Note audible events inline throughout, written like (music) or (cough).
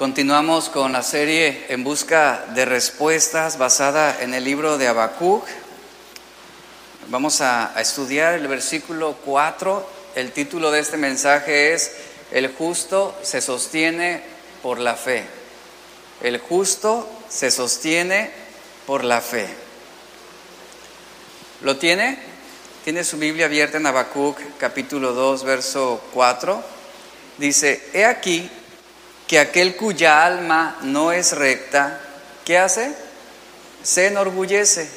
Continuamos con la serie En busca de respuestas basada en el libro de Habacuc. Vamos a, estudiar el versículo 4. El título de este mensaje es El justo se sostiene por la fe. El justo se sostiene por la fe. ¿Lo tiene? Tiene su Biblia abierta en Habacuc, capítulo 2, verso 4. Dice, he aquí que aquel cuya alma no es recta, ¿qué hace? Se enorgullece,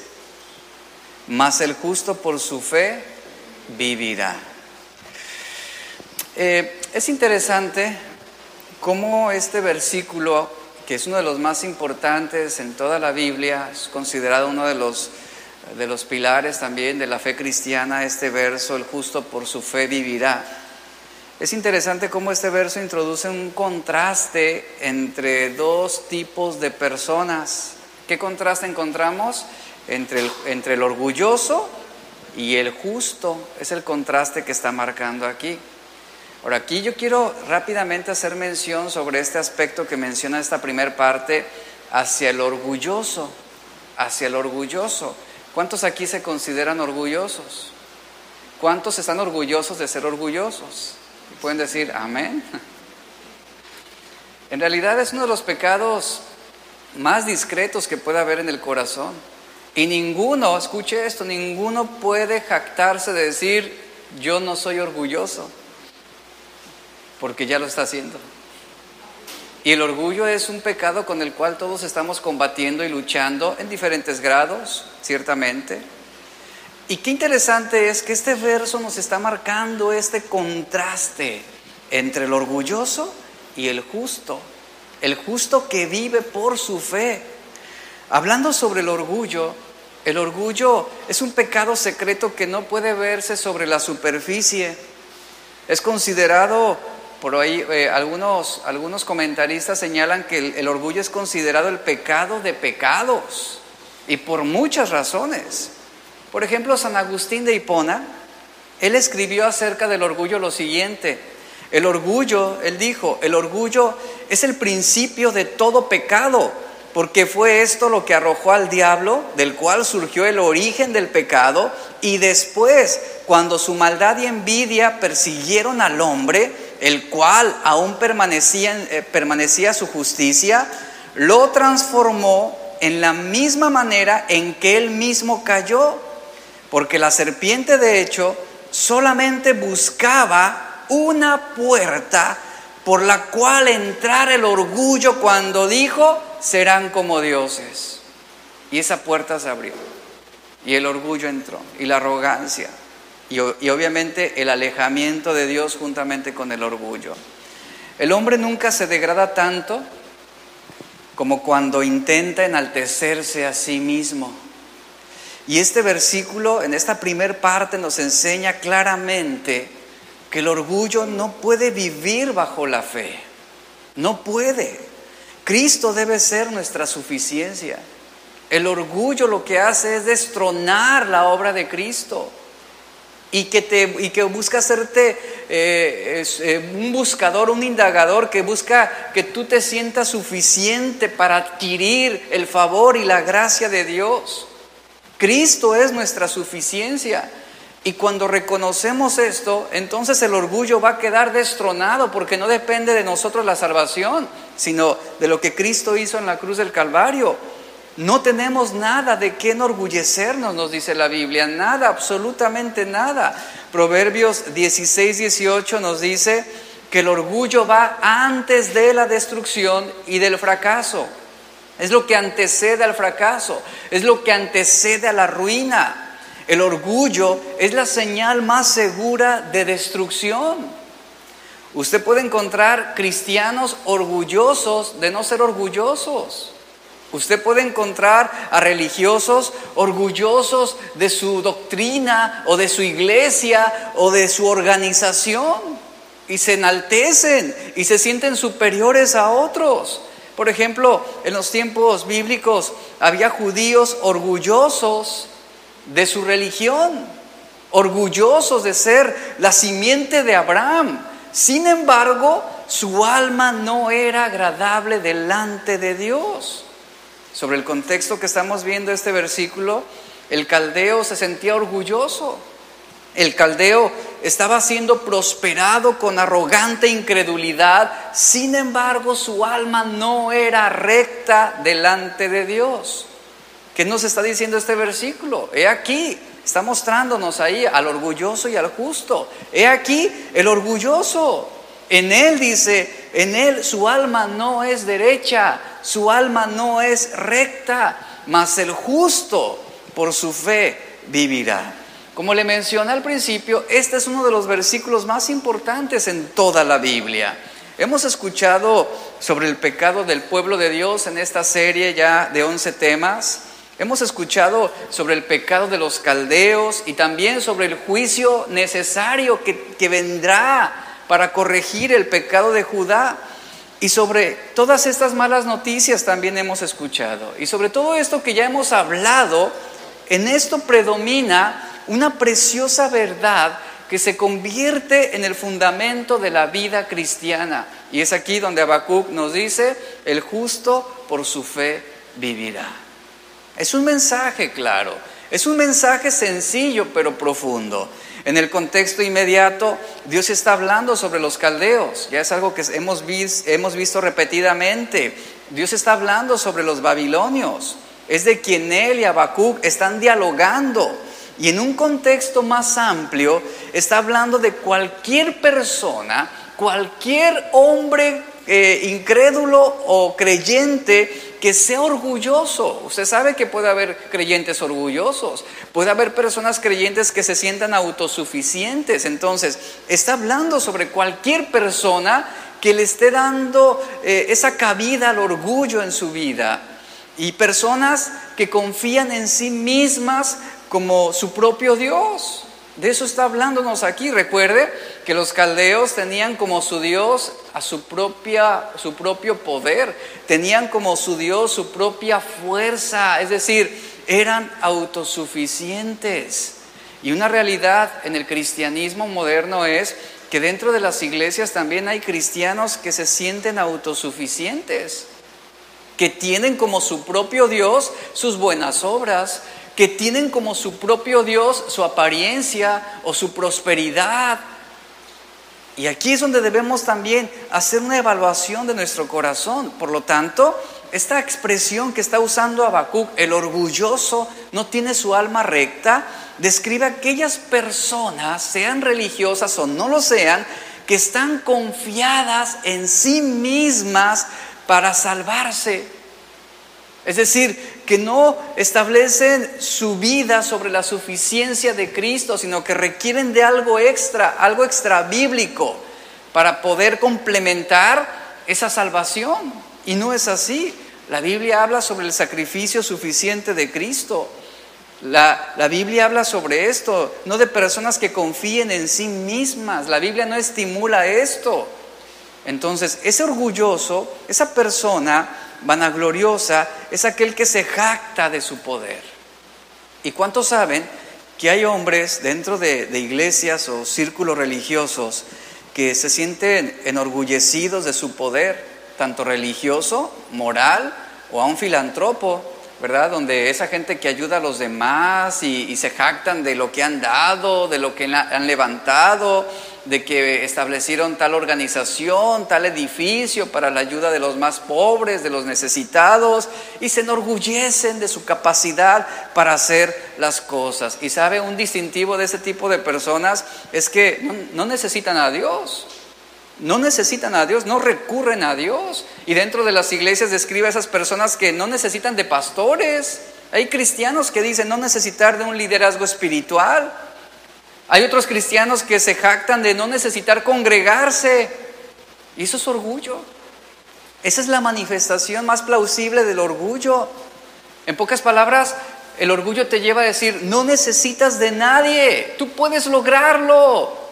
mas el justo por su fe vivirá. Eh, es interesante cómo este versículo, que es uno de los más importantes en toda la Biblia, es considerado uno de los, de los pilares también de la fe cristiana, este verso, el justo por su fe vivirá. Es interesante cómo este verso introduce un contraste entre dos tipos de personas. ¿Qué contraste encontramos? Entre el, entre el orgulloso y el justo. Es el contraste que está marcando aquí. Ahora, aquí yo quiero rápidamente hacer mención sobre este aspecto que menciona esta primera parte, hacia el orgulloso, hacia el orgulloso. ¿Cuántos aquí se consideran orgullosos? ¿Cuántos están orgullosos de ser orgullosos? Pueden decir amén. En realidad es uno de los pecados más discretos que puede haber en el corazón. Y ninguno, escuche esto, ninguno puede jactarse de decir, yo no soy orgulloso, porque ya lo está haciendo. Y el orgullo es un pecado con el cual todos estamos combatiendo y luchando en diferentes grados, ciertamente. Y qué interesante es que este verso nos está marcando este contraste entre el orgulloso y el justo, el justo que vive por su fe. Hablando sobre el orgullo, el orgullo es un pecado secreto que no puede verse sobre la superficie. Es considerado, por ahí eh, algunos, algunos comentaristas señalan que el, el orgullo es considerado el pecado de pecados y por muchas razones. Por ejemplo, San Agustín de Hipona, él escribió acerca del orgullo lo siguiente. El orgullo, él dijo, el orgullo es el principio de todo pecado, porque fue esto lo que arrojó al diablo, del cual surgió el origen del pecado, y después, cuando su maldad y envidia persiguieron al hombre, el cual aún permanecía, eh, permanecía su justicia, lo transformó en la misma manera en que él mismo cayó porque la serpiente de hecho solamente buscaba una puerta por la cual entrar el orgullo cuando dijo, serán como dioses. Y esa puerta se abrió. Y el orgullo entró. Y la arrogancia. Y, y, obviamente el alejamiento de Dios juntamente con el orgullo. El hombre nunca se degrada tanto como cuando intenta enaltecerse a sí mismo. Y este versículo en esta primer parte nos enseña claramente que el orgullo no puede vivir bajo la fe. No puede. Cristo debe ser nuestra suficiencia. El orgullo lo que hace es destronar la obra de Cristo y que, te, y que busca hacerte eh, eh, un buscador, un indagador que busca que tú te sientas suficiente para adquirir el favor y la gracia de Dios. Cristo es nuestra suficiencia. Y cuando reconocemos esto, entonces el orgullo va a quedar destronado porque no depende de nosotros la salvación, sino de lo que Cristo hizo en la cruz del Calvario. No tenemos nada de qué enorgullecernos, nos dice la Biblia, nada, absolutamente nada. Proverbios 16, 18 nos dice que el orgullo va antes de la destrucción y del fracaso. Es lo que antecede al fracaso, es lo que antecede a la ruina. El orgullo es la señal más segura de destrucción. Usted puede encontrar cristianos orgullosos de no ser orgullosos. Usted puede encontrar a religiosos orgullosos de su doctrina o de su iglesia o de su organización y se enaltecen y se sienten superiores a otros. Por ejemplo, en los tiempos bíblicos había judíos orgullosos de su religión, orgullosos de ser la simiente de Abraham. Sin embargo, su alma no era agradable delante de Dios. Sobre el contexto que estamos viendo este versículo, el caldeo se sentía orgulloso. El caldeo estaba siendo prosperado con arrogante incredulidad, sin embargo su alma no era recta delante de Dios. ¿Qué nos está diciendo este versículo? He aquí, está mostrándonos ahí al orgulloso y al justo. He aquí el orgulloso. En él dice, en él su alma no es derecha, su alma no es recta, mas el justo por su fe vivirá. Como le mencioné al principio, este es uno de los versículos más importantes en toda la Biblia. Hemos escuchado sobre el pecado del pueblo de Dios en esta serie ya de 11 temas. Hemos escuchado sobre el pecado de los caldeos y también sobre el juicio necesario que, que vendrá para corregir el pecado de Judá. Y sobre todas estas malas noticias también hemos escuchado. Y sobre todo esto que ya hemos hablado, en esto predomina una preciosa verdad que se convierte en el fundamento de la vida cristiana. Y es aquí donde Habacuc nos dice, el justo por su fe vivirá. Es un mensaje claro, es un mensaje sencillo pero profundo. En el contexto inmediato, Dios está hablando sobre los caldeos, ya es algo que hemos, hemos visto repetidamente. Dios está hablando sobre los babilonios, es de quien él y Habacuc están dialogando. Y en un contexto más amplio, está hablando de cualquier persona, cualquier hombre eh, incrédulo o creyente que sea orgulloso. Usted sabe que puede haber creyentes orgullosos, puede haber personas creyentes que se sientan autosuficientes. Entonces, está hablando sobre cualquier persona que le esté dando eh, esa cabida al orgullo en su vida. Y personas que confían en sí mismas como su propio Dios. De eso está hablándonos aquí. Recuerde que los caldeos tenían como su Dios a su, propia, su propio poder, tenían como su Dios su propia fuerza, es decir, eran autosuficientes. Y una realidad en el cristianismo moderno es que dentro de las iglesias también hay cristianos que se sienten autosuficientes, que tienen como su propio Dios sus buenas obras, que tienen como su propio Dios su apariencia o su prosperidad. Y aquí es donde debemos también hacer una evaluación de nuestro corazón. Por lo tanto, esta expresión que está usando Habacuc, el orgulloso, no tiene su alma recta, describe a aquellas personas, sean religiosas o no lo sean, que están confiadas en sí mismas para salvarse. Es decir, que no establecen su vida sobre la suficiencia de Cristo, sino que requieren de algo extra, algo extra bíblico, para poder complementar esa salvación. Y no es así. La Biblia habla sobre el sacrificio suficiente de Cristo. La, la, Biblia habla sobre esto, no de personas que confíen en sí mismas. La Biblia no estimula esto. Entonces, ese orgulloso, esa persona vanagloriosa es aquel que se jacta de su poder. ¿Y cuántos saben que hay hombres dentro de, iglesias o círculos religiosos que se sienten enorgullecidos de su poder, tanto religioso, moral o a un filantropo? ¿Verdad? Donde esa gente que ayuda a los demás y, se jactan de lo que han dado, de lo que han levantado, de que establecieron tal organización, tal edificio para la ayuda de los más pobres, de los necesitados, y se enorgullecen de su capacidad para hacer las cosas. Y sabe, un distintivo de ese tipo de personas es que no, no necesitan a Dios. No necesitan a Dios, no recurren a Dios. Y dentro de las iglesias describe a esas personas que no necesitan de pastores. Hay cristianos que dicen no necesitar de un liderazgo espiritual. Hay otros cristianos que se jactan de no necesitar congregarse. Y eso es orgullo. Esa es la manifestación más plausible del orgullo. En pocas palabras, el orgullo te lleva a decir, no necesitas de nadie, tú puedes lograrlo.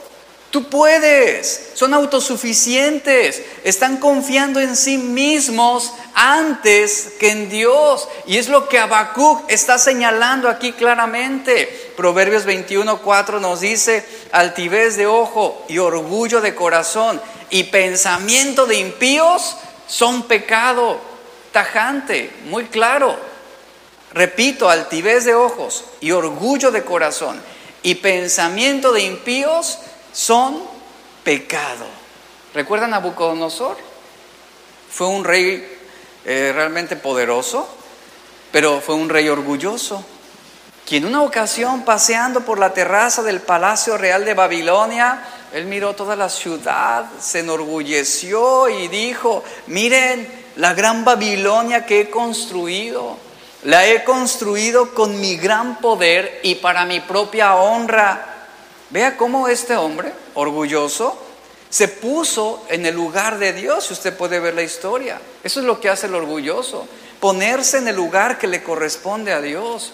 Tú puedes, son autosuficientes, están confiando en sí mismos antes que en Dios. Y es lo que Habacuc está señalando aquí claramente. Proverbios 21, 4 nos dice, altivez de ojo y orgullo de corazón, y pensamiento de impíos son pecado tajante, muy claro. Repito, altivez de ojos y orgullo de corazón y pensamiento de impíos son pecado. ¿Recuerdan a Nabucodonosor? Fue un rey eh, realmente poderoso, pero fue un rey orgulloso, quien una ocasión paseando por la terraza del Palacio Real de Babilonia, él miró toda la ciudad, se enorgulleció y dijo, miren la gran Babilonia que he construido, la he construido con mi gran poder y para mi propia honra. Vea cómo este hombre, orgulloso, se puso en el lugar de Dios, si usted puede ver la historia. Eso es lo que hace el orgulloso, ponerse en el lugar que le corresponde a Dios.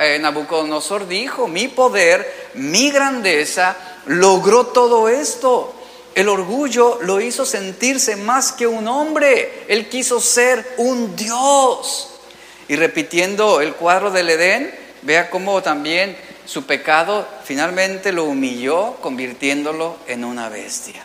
Eh, Nabucodonosor dijo, mi poder, mi grandeza logró todo esto. El orgullo lo hizo sentirse más que un hombre, él quiso ser un Dios. Y repitiendo el cuadro del Edén, vea cómo también su pecado finalmente lo humilló, convirtiéndolo en una bestia.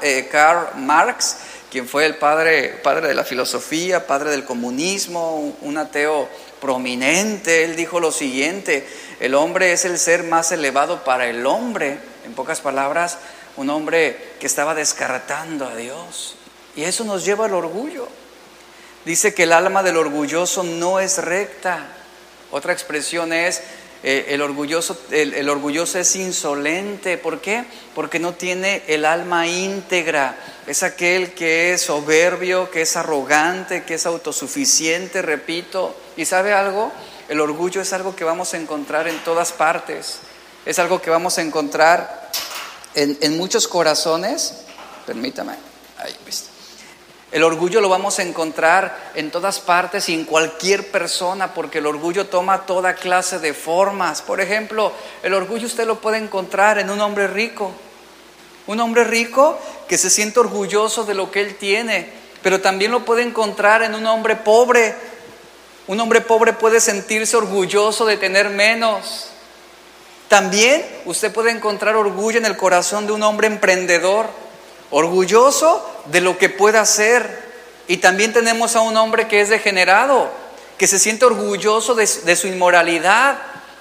Eh, Karl Marx, quien fue el padre, padre de la filosofía, padre del comunismo, un ateo prominente, él dijo lo siguiente, el hombre es el ser más elevado para el hombre, en pocas palabras, un hombre que estaba descartando a Dios. Y eso nos lleva al orgullo. Dice que el alma del orgulloso no es recta. Otra expresión es, eh, el, orgulloso, el, orgulloso es insolente. ¿Por qué? Porque no tiene el alma íntegra. Es aquel que es soberbio, que es arrogante, que es autosuficiente, repito. ¿Y sabe algo? El orgullo es algo que vamos a encontrar en todas partes. Es algo que vamos a encontrar en, muchos corazones. Permítame. Ahí, ¿viste? El orgullo lo vamos a encontrar en todas partes y en cualquier persona, porque el orgullo toma toda clase de formas. Por ejemplo, el orgullo usted lo puede encontrar en un hombre rico. Un hombre rico que se siente orgulloso de lo que él tiene, pero también lo puede encontrar en un hombre pobre. Un hombre pobre puede sentirse orgulloso de tener menos. También usted puede encontrar orgullo en el corazón de un hombre emprendedor orgulloso de lo que pueda hacer. Y también tenemos a un hombre que es degenerado, que se siente orgulloso de, su inmoralidad.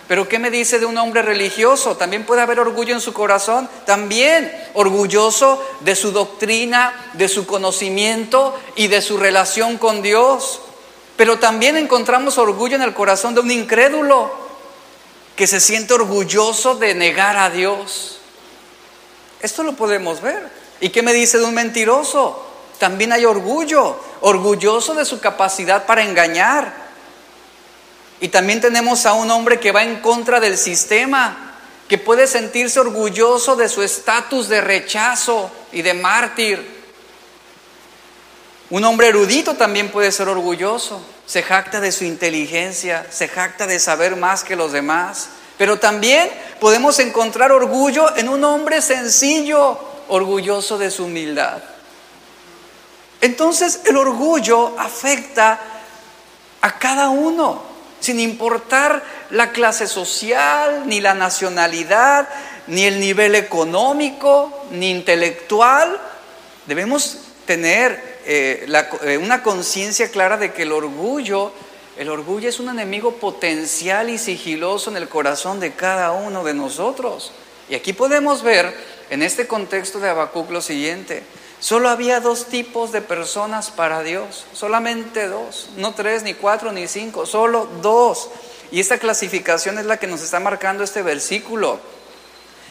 Pero ¿qué me dice de un hombre religioso? También puede haber orgullo en su corazón. También orgulloso de su doctrina, de su conocimiento y de su relación con Dios. Pero también encontramos orgullo en el corazón de un incrédulo que se siente orgulloso de negar a Dios. Esto lo podemos ver. ¿Y qué me dice de un mentiroso? También hay orgullo, orgulloso de su capacidad para engañar. Y también tenemos a un hombre que va en contra del sistema, que puede sentirse orgulloso de su estatus de rechazo y de mártir. Un hombre erudito también puede ser orgulloso, se jacta de su inteligencia, se jacta de saber más que los demás. Pero también podemos encontrar orgullo en un hombre sencillo, orgulloso de su humildad. Entonces el orgullo afecta a cada uno, sin importar la clase social, ni la nacionalidad, ni el nivel económico, ni intelectual. Debemos tener eh, eh, una conciencia clara de que el orgullo, el orgullo es un enemigo potencial y sigiloso en el corazón de cada uno de nosotros. Y aquí podemos ver en este contexto de Habacuc lo siguiente, solo había dos tipos de personas para Dios, solamente dos, no tres, ni cuatro, ni cinco, solo dos. Y esta clasificación es la que nos está marcando este versículo.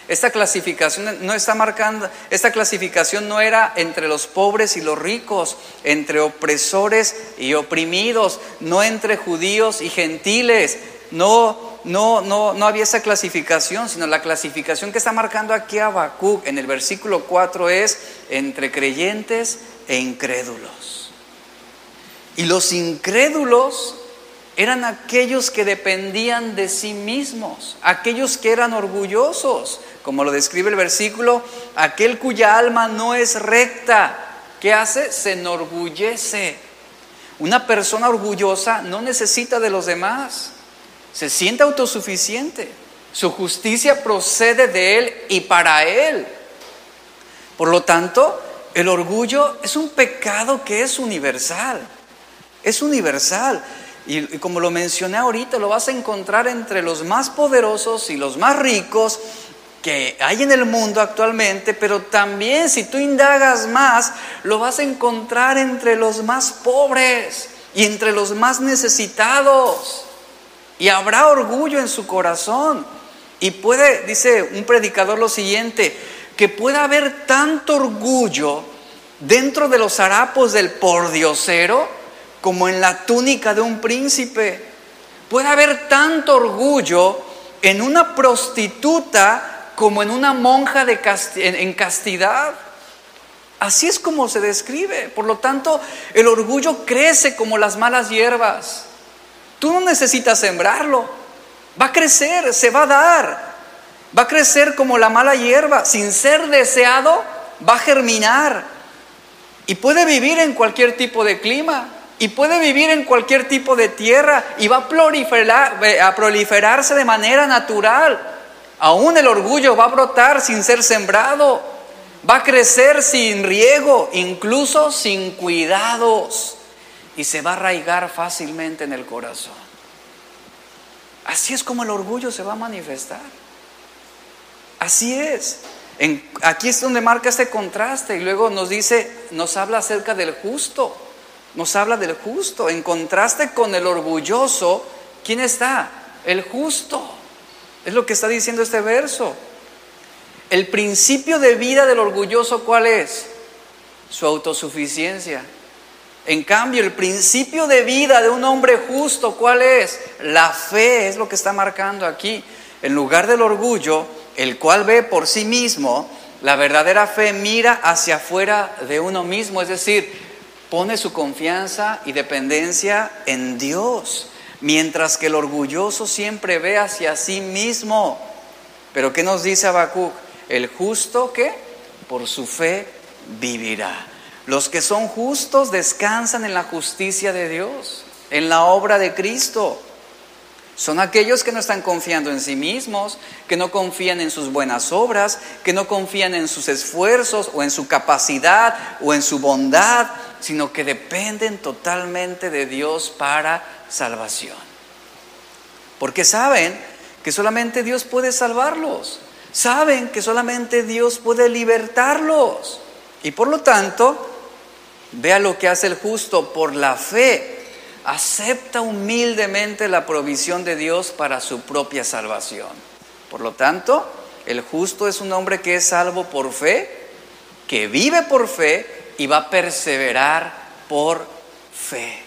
Esta clasificación no está marcando, esta clasificación no era entre los pobres y los ricos, entre opresores y oprimidos, no entre judíos y gentiles, no no, no, no había esa clasificación, sino la clasificación que está marcando aquí Habacuc en el versículo 4 es entre creyentes e incrédulos. Y los incrédulos eran aquellos que dependían de sí mismos, aquellos que eran orgullosos, como lo describe el versículo, aquel cuya alma no es recta, ¿qué hace? Se enorgullece. Una persona orgullosa no necesita de los demás se siente autosuficiente. Su justicia procede de Él y para Él. Por lo tanto, el orgullo es un pecado que es universal. Es universal. Y, como lo mencioné ahorita, lo vas a encontrar entre los más poderosos y los más ricos que hay en el mundo actualmente, pero también si tú indagas más, lo vas a encontrar entre los más pobres y entre los más necesitados. Y habrá orgullo en su corazón. Y puede, dice un predicador lo siguiente, que pueda haber tanto orgullo dentro de los harapos del pordiosero como en la túnica de un príncipe. Puede haber tanto orgullo en una prostituta como en una monja de en castidad. Así es como se describe. Por lo tanto, el orgullo crece como las malas hierbas. Tú no necesitas sembrarlo. Va a crecer, se va a dar. Va a crecer como la mala hierba. Sin ser deseado, va a germinar. Y puede vivir en cualquier tipo de clima. Y puede vivir en cualquier tipo de tierra. Y va a, proliferar, a proliferarse de manera natural. Aún el orgullo va a brotar sin ser sembrado. Va a crecer sin riego, incluso sin cuidados y se va a arraigar fácilmente en el corazón. Así es como el orgullo se va a manifestar. Así es. aquí es donde marca este contraste y luego nos dice, nos habla acerca del justo, nos habla del justo. En contraste con el orgulloso, ¿quién está? El justo. Es lo que está diciendo este verso. El principio de vida del orgulloso, ¿cuál es? Su autosuficiencia. En cambio, el principio de vida de un hombre justo, ¿cuál es? La fe es lo que está marcando aquí. En lugar del orgullo, el cual ve por sí mismo, la verdadera fe mira hacia afuera de uno mismo, es decir, pone su confianza y dependencia en Dios, mientras que el orgulloso siempre ve hacia sí mismo. Pero ¿qué nos dice Habacuc? El justo que por su fe vivirá. Los que son justos descansan en la justicia de Dios, en la obra de Cristo. Son aquellos que no están confiando en sí mismos, que no confían en sus buenas obras, que no confían en sus esfuerzos o en su capacidad o en su bondad, sino que dependen totalmente de Dios para salvación. Porque saben que solamente Dios puede salvarlos, saben que solamente Dios puede libertarlos. Y por lo tanto, Vea lo que hace el justo por la fe. Acepta humildemente la provisión de Dios para su propia salvación. Por lo tanto, el justo es un hombre que es salvo por fe, que vive por fe y va a perseverar por fe.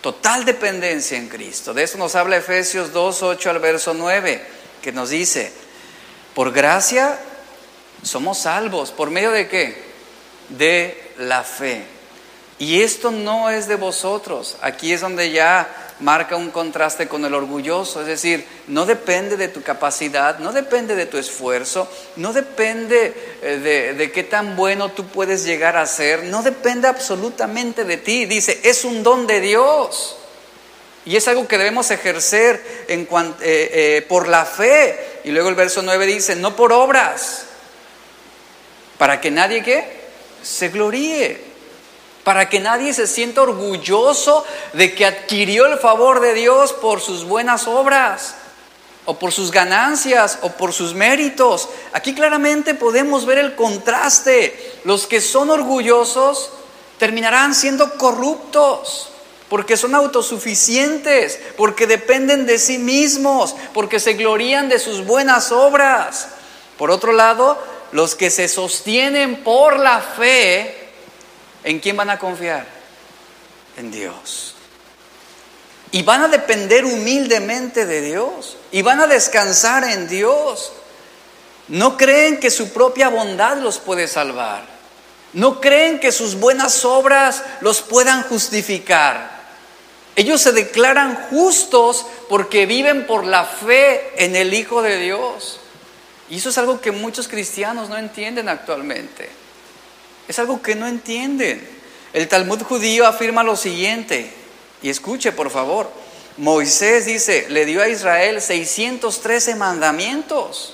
Total dependencia en Cristo. De eso nos habla Efesios 2, 8 al verso 9, que nos dice, por gracia somos salvos. ¿Por medio de qué? De la fe. Y esto no es de vosotros. Aquí es donde ya marca un contraste con el orgulloso. Es decir, no depende de tu capacidad, no depende de tu esfuerzo, no depende eh, de, de, qué tan bueno tú puedes llegar a ser, no depende absolutamente de ti. Dice, es un don de Dios. Y es algo que debemos ejercer eh, eh, por la fe. Y luego el verso 9 dice, no por obras, para que nadie que se gloríe, para que nadie se sienta orgulloso de que adquirió el favor de Dios por sus buenas obras, o por sus ganancias, o por sus méritos. Aquí claramente podemos ver el contraste. Los que son orgullosos terminarán siendo corruptos porque son autosuficientes, porque dependen de sí mismos, porque se glorían de sus buenas obras. Por otro lado, los que se sostienen por la fe, ¿en quién van a confiar? En Dios. Y van a depender humildemente de Dios. Y van a descansar en Dios. No creen que su propia bondad los puede salvar. No creen que sus buenas obras los puedan justificar. Ellos se declaran justos porque viven por la fe en el Hijo de Dios. Y eso es algo que muchos cristianos no entienden actualmente. Es algo que no entienden. El Talmud judío afirma lo siguiente, y escuche por favor, Moisés dice, le dio a Israel 613 mandamientos.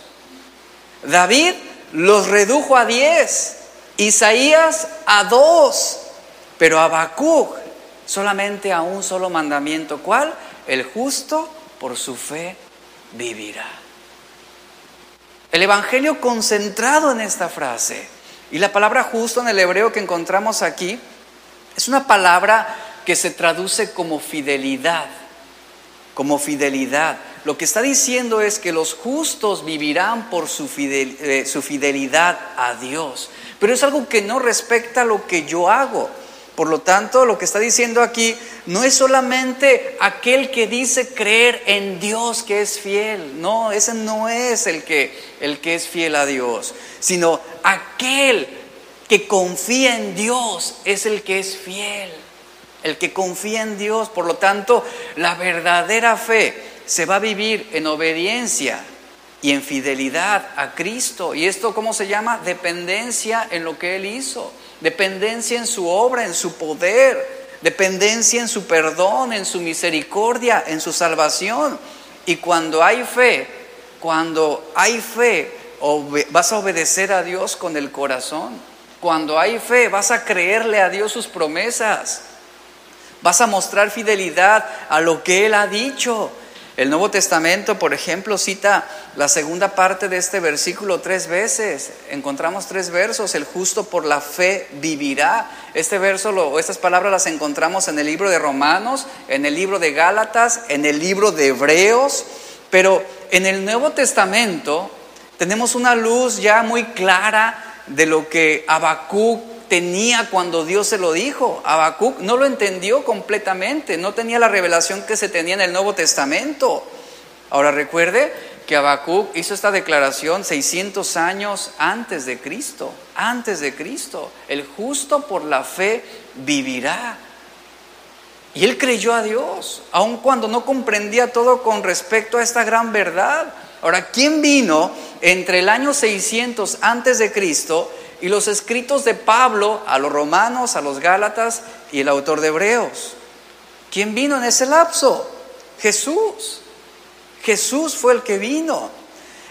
David los redujo a diez, Isaías a dos, pero Habacuc solamente a un solo mandamiento. ¿Cuál? El justo por su fe vivirá. El Evangelio concentrado en esta frase. Y la palabra justo en el hebreo que encontramos aquí es una palabra que se traduce como fidelidad, como fidelidad. Lo que está diciendo es que los justos vivirán por su, eh, su fidelidad a Dios. Pero es algo que no respecta a lo que yo hago. Por lo tanto, lo que está diciendo aquí no es solamente aquel que dice creer en Dios que es fiel. No, ese no es el que, el que es fiel a Dios, sino aquel que confía en Dios es el que es fiel. El que confía en Dios, por lo tanto, la verdadera fe se va a vivir en obediencia y en fidelidad a Cristo. ¿Y esto cómo se llama? Dependencia en lo que Él hizo dependencia en su obra, en su poder, dependencia en su perdón, en su misericordia, en su salvación. Y cuando hay fe, cuando hay fe, vas a obedecer a Dios con el corazón. Cuando hay fe, vas a creerle a Dios sus promesas. Vas a mostrar fidelidad a lo que Él ha dicho. El Nuevo Testamento, por ejemplo, cita la segunda parte de este versículo tres veces. Encontramos tres versos. El justo por la fe vivirá. Este verso, o estas palabras las encontramos en el libro de Romanos, en el libro de Gálatas, en el libro de Hebreos. Pero en el Nuevo Testamento tenemos una luz ya muy clara de lo que Habacuc tenía cuando Dios se lo dijo. Habacuc no lo entendió completamente, no tenía la revelación que se tenía en el Nuevo Testamento. Ahora recuerde que Habacuc hizo esta declaración 600 años antes de Cristo, antes de Cristo. El justo por la fe vivirá. Y él creyó a Dios, aun cuando no comprendía todo con respecto a esta gran verdad. Ahora, ¿quién vino entre el año 600 antes de Cristo y los escritos de Pablo a los romanos, a los gálatas y el autor de Hebreos. ¿Quién vino en ese lapso? Jesús. Jesús fue el que vino.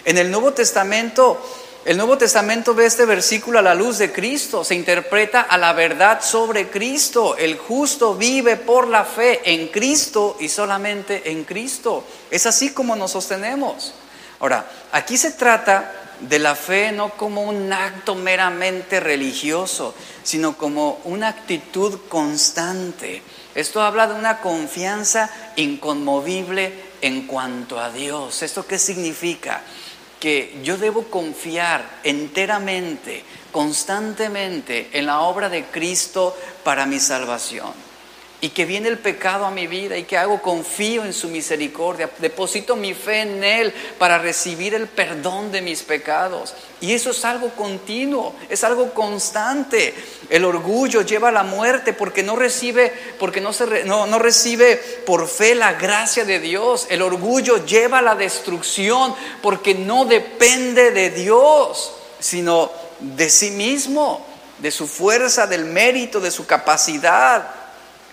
En el Nuevo Testamento, el Nuevo Testamento ve este versículo a la luz de Cristo, se interpreta a la verdad sobre Cristo. El justo vive por la fe en Cristo y solamente en Cristo. Es así como nos sostenemos. Ahora, aquí se trata de la fe no como un acto meramente religioso, sino como una actitud constante. Esto habla de una confianza inconmovible en cuanto a Dios. ¿Esto qué significa? Que yo debo confiar enteramente, constantemente en la obra de Cristo para mi salvación y que viene el pecado a mi vida y que hago confío en su misericordia, deposito mi fe en Él para recibir el perdón de mis pecados. Y eso es algo continuo, es algo constante. El orgullo lleva a la muerte porque no recibe, porque no, se, no, no recibe por fe la gracia de Dios. El orgullo lleva a la destrucción porque no depende de Dios, sino de sí mismo, de su fuerza, del mérito, de su capacidad.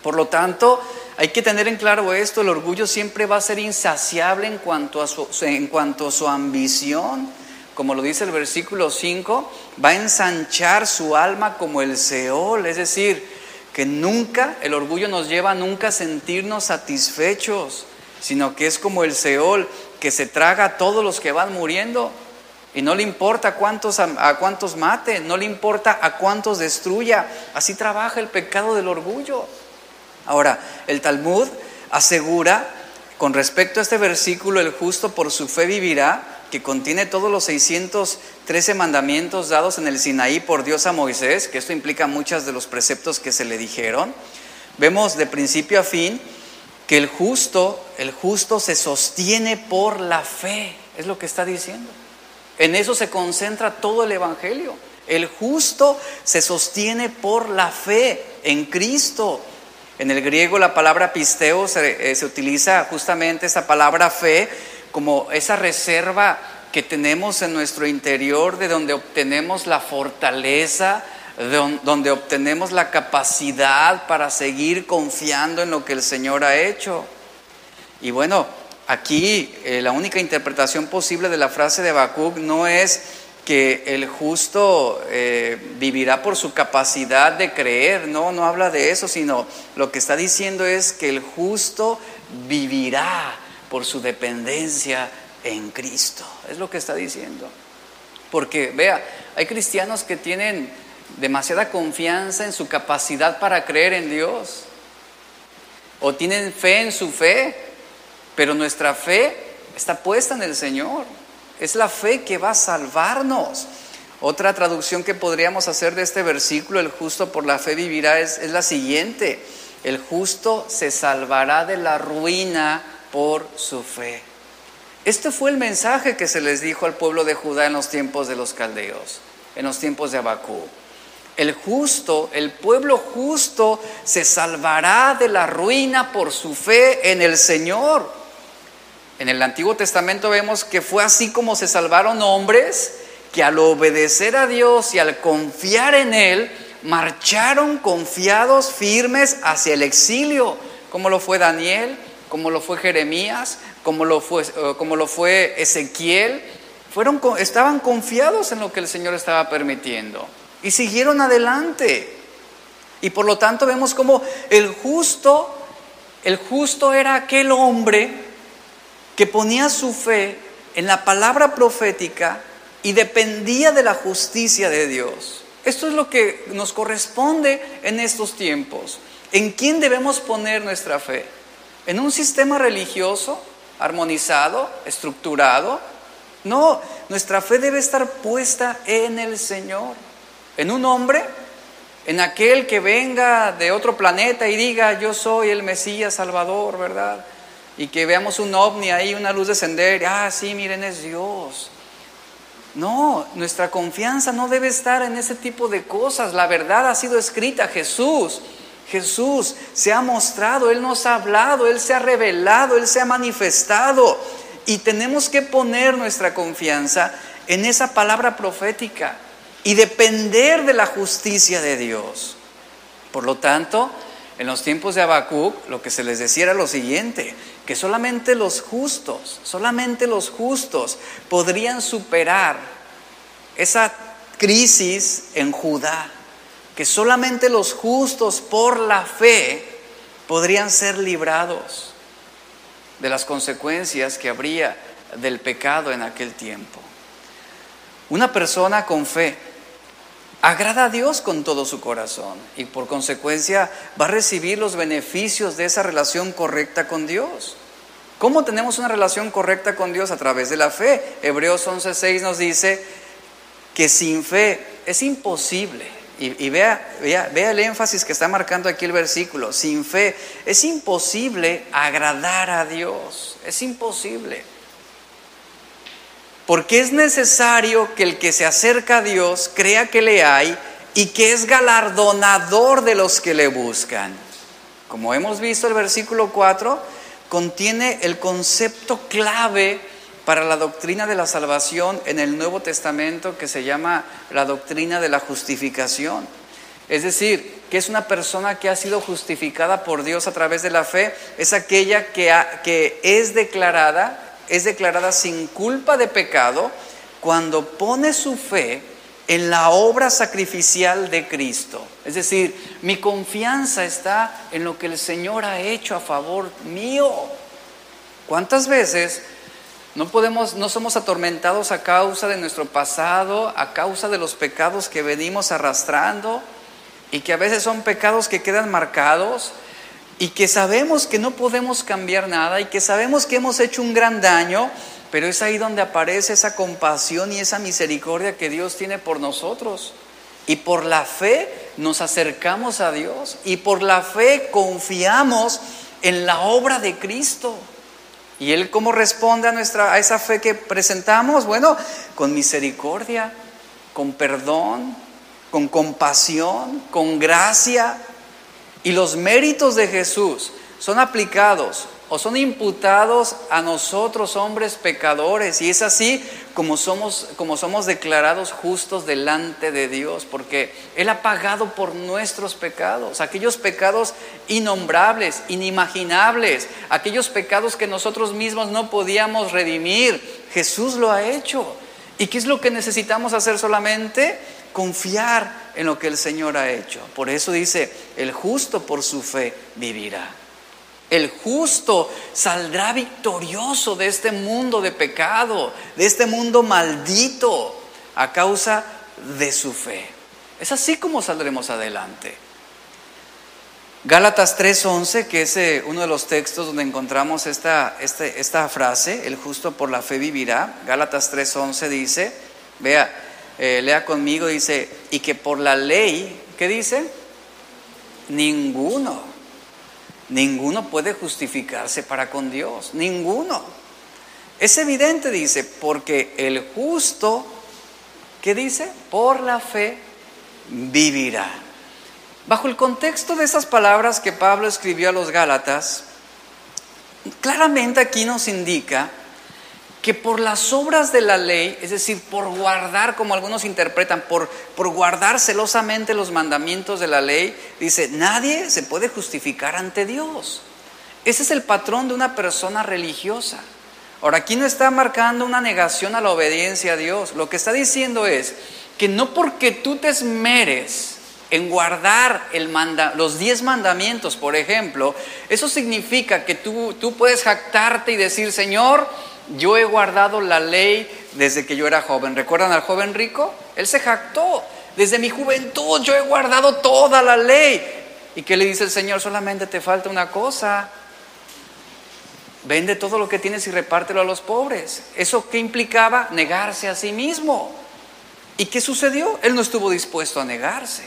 Por lo tanto, hay que tener en claro esto, el orgullo siempre va a ser insaciable en cuanto a su, en cuanto su ambición. Como lo dice el versículo 5, va a ensanchar su alma como el Seol, es decir, que nunca, el orgullo nos lleva a nunca sentirnos satisfechos, sino que es como el Seol que se traga a todos los que van muriendo y no le importa a cuántos, a cuántos mate, no le importa a cuántos destruya. Así trabaja el pecado del orgullo. Ahora, el Talmud asegura, con respecto a este versículo, el justo por su fe vivirá, que contiene todos los 613 mandamientos dados en el Sinaí por Dios a Moisés, que esto implica muchos de los preceptos que se le dijeron. Vemos de principio a fin que el justo, el justo se sostiene por la fe, es lo que está diciendo. En eso se concentra todo el Evangelio. El justo se sostiene por la fe en Cristo. En el griego la palabra pisteo eh, se, utiliza justamente esa palabra fe como esa reserva que tenemos en nuestro interior de donde obtenemos la fortaleza, de donde obtenemos la capacidad para seguir confiando en lo que el Señor ha hecho. Y bueno, aquí eh, la única interpretación posible de la frase de Habacuc no es que el justo eh, vivirá por su capacidad de creer, no, no habla de eso, sino lo que está diciendo es que el justo vivirá por su dependencia en Cristo, es lo que está diciendo. Porque, vea, hay cristianos que tienen demasiada confianza en su capacidad para creer en Dios, o tienen fe en su fe, pero nuestra fe está puesta en el Señor. Es la fe que va a salvarnos. Otra traducción que podríamos hacer de este versículo, el justo por la fe vivirá, es, la siguiente. El justo se salvará de la ruina por su fe. Este fue el mensaje que se les dijo al pueblo de Judá en los tiempos de los caldeos, en los tiempos de Abacú. El justo, el pueblo justo, se salvará de la ruina por su fe en el Señor. En el Antiguo Testamento vemos que fue así como se salvaron hombres que al obedecer a Dios y al confiar en Él, marcharon confiados, firmes hacia el exilio, como lo fue Daniel, como lo fue Jeremías, como lo fue, eh, como lo fue Ezequiel. Estaban confiados en lo que el Señor estaba permitiendo y siguieron adelante. Y por lo tanto vemos como el justo, el justo era aquel hombre que ponía su fe en la palabra profética y dependía de la justicia de Dios. Esto es lo que nos corresponde en estos tiempos. ¿En quién debemos poner nuestra fe? ¿En un sistema religioso armonizado, estructurado? No, nuestra fe debe estar puesta en el Señor, en un hombre, en aquel que venga de otro planeta y diga, yo soy el Mesías Salvador, ¿verdad? Y que veamos un ovni ahí, una luz descender, ah, sí, miren, es Dios. No, nuestra confianza no debe estar en ese tipo de cosas. La verdad ha sido escrita. Jesús, Jesús se ha mostrado, Él nos ha hablado, Él se ha revelado, Él se ha manifestado. Y tenemos que poner nuestra confianza en esa palabra profética y depender de la justicia de Dios. Por lo tanto, en los tiempos de Habacuc, lo que se les decía era lo siguiente: que solamente los justos, solamente los justos podrían superar esa crisis en Judá, que solamente los justos por la fe podrían ser librados de las consecuencias que habría del pecado en aquel tiempo. Una persona con fe agrada a Dios con todo su corazón y por consecuencia va a recibir los beneficios de esa relación correcta con Dios. ¿Cómo tenemos una relación correcta con Dios? A través de la fe. Hebreos 11:6 nos dice que sin fe es imposible. Y, vea, el énfasis que está marcando aquí el versículo. Sin fe es imposible agradar a Dios. Es imposible. Porque es necesario que el que se acerca a Dios crea que le hay y que es galardonador de los que le buscan. Como hemos visto, el versículo 4 contiene el concepto clave para la doctrina de la salvación en el Nuevo Testamento que se llama la doctrina de la justificación. Es decir, que es una persona que ha sido justificada por Dios a través de la fe, es aquella que, que es declarada es declarada sin culpa de pecado cuando pone su fe en la obra sacrificial de Cristo. Es decir, mi confianza está en lo que el Señor ha hecho a favor mío. ¿Cuántas veces no podemos no somos atormentados a causa de nuestro pasado, a causa de los pecados que venimos arrastrando y que a veces son pecados que quedan marcados? Y que sabemos que no podemos cambiar nada y que sabemos que hemos hecho un gran daño, pero es ahí donde aparece esa compasión y esa misericordia que Dios tiene por nosotros. Y por la fe nos acercamos a Dios y por la fe confiamos en la obra de Cristo. ¿Y Él cómo responde a, nuestra, a esa fe que presentamos? Bueno, con misericordia, con perdón, con compasión, con gracia, y los méritos de Jesús son aplicados o son imputados a nosotros hombres pecadores y es así como somos como somos declarados justos delante de Dios porque él ha pagado por nuestros pecados, aquellos pecados innombrables, inimaginables, aquellos pecados que nosotros mismos no podíamos redimir, Jesús lo ha hecho. ¿Y qué es lo que necesitamos hacer solamente? Confiar en lo que el Señor ha hecho. Por eso dice, el justo por su fe vivirá. El justo saldrá victorioso de este mundo de pecado, de este mundo maldito, a causa de su fe. Es así como saldremos adelante. Gálatas 3:11, que es eh, uno de los textos donde encontramos esta, este, esta frase, el justo por la fe vivirá. Gálatas 3:11 dice, vea, eh, lea conmigo, dice, y que por la ley, ¿qué dice? Ninguno, ninguno puede justificarse para con Dios, ninguno. Es evidente, dice, porque el justo, ¿qué dice? Por la fe vivirá. Bajo el contexto de esas palabras que Pablo escribió a los Gálatas, claramente aquí nos indica que por las obras de la ley, es decir, por guardar, como algunos interpretan, por, por guardar celosamente los mandamientos de la ley, dice, nadie se puede justificar ante Dios. Ese es el patrón de una persona religiosa. Ahora, aquí no está marcando una negación a la obediencia a Dios. Lo que está diciendo es que no porque tú te esmeres, en guardar los diez mandamientos, por ejemplo, eso significa que tú, tú puedes jactarte y decir, Señor, yo he guardado la ley desde que yo era joven. ¿Recuerdan al joven rico? Él se jactó. Desde mi juventud yo he guardado toda la ley. ¿Y qué le dice el Señor? Solamente te falta una cosa. Vende todo lo que tienes y repártelo a los pobres. ¿Eso qué implicaba? Negarse a sí mismo. ¿Y qué sucedió? Él no estuvo dispuesto a negarse.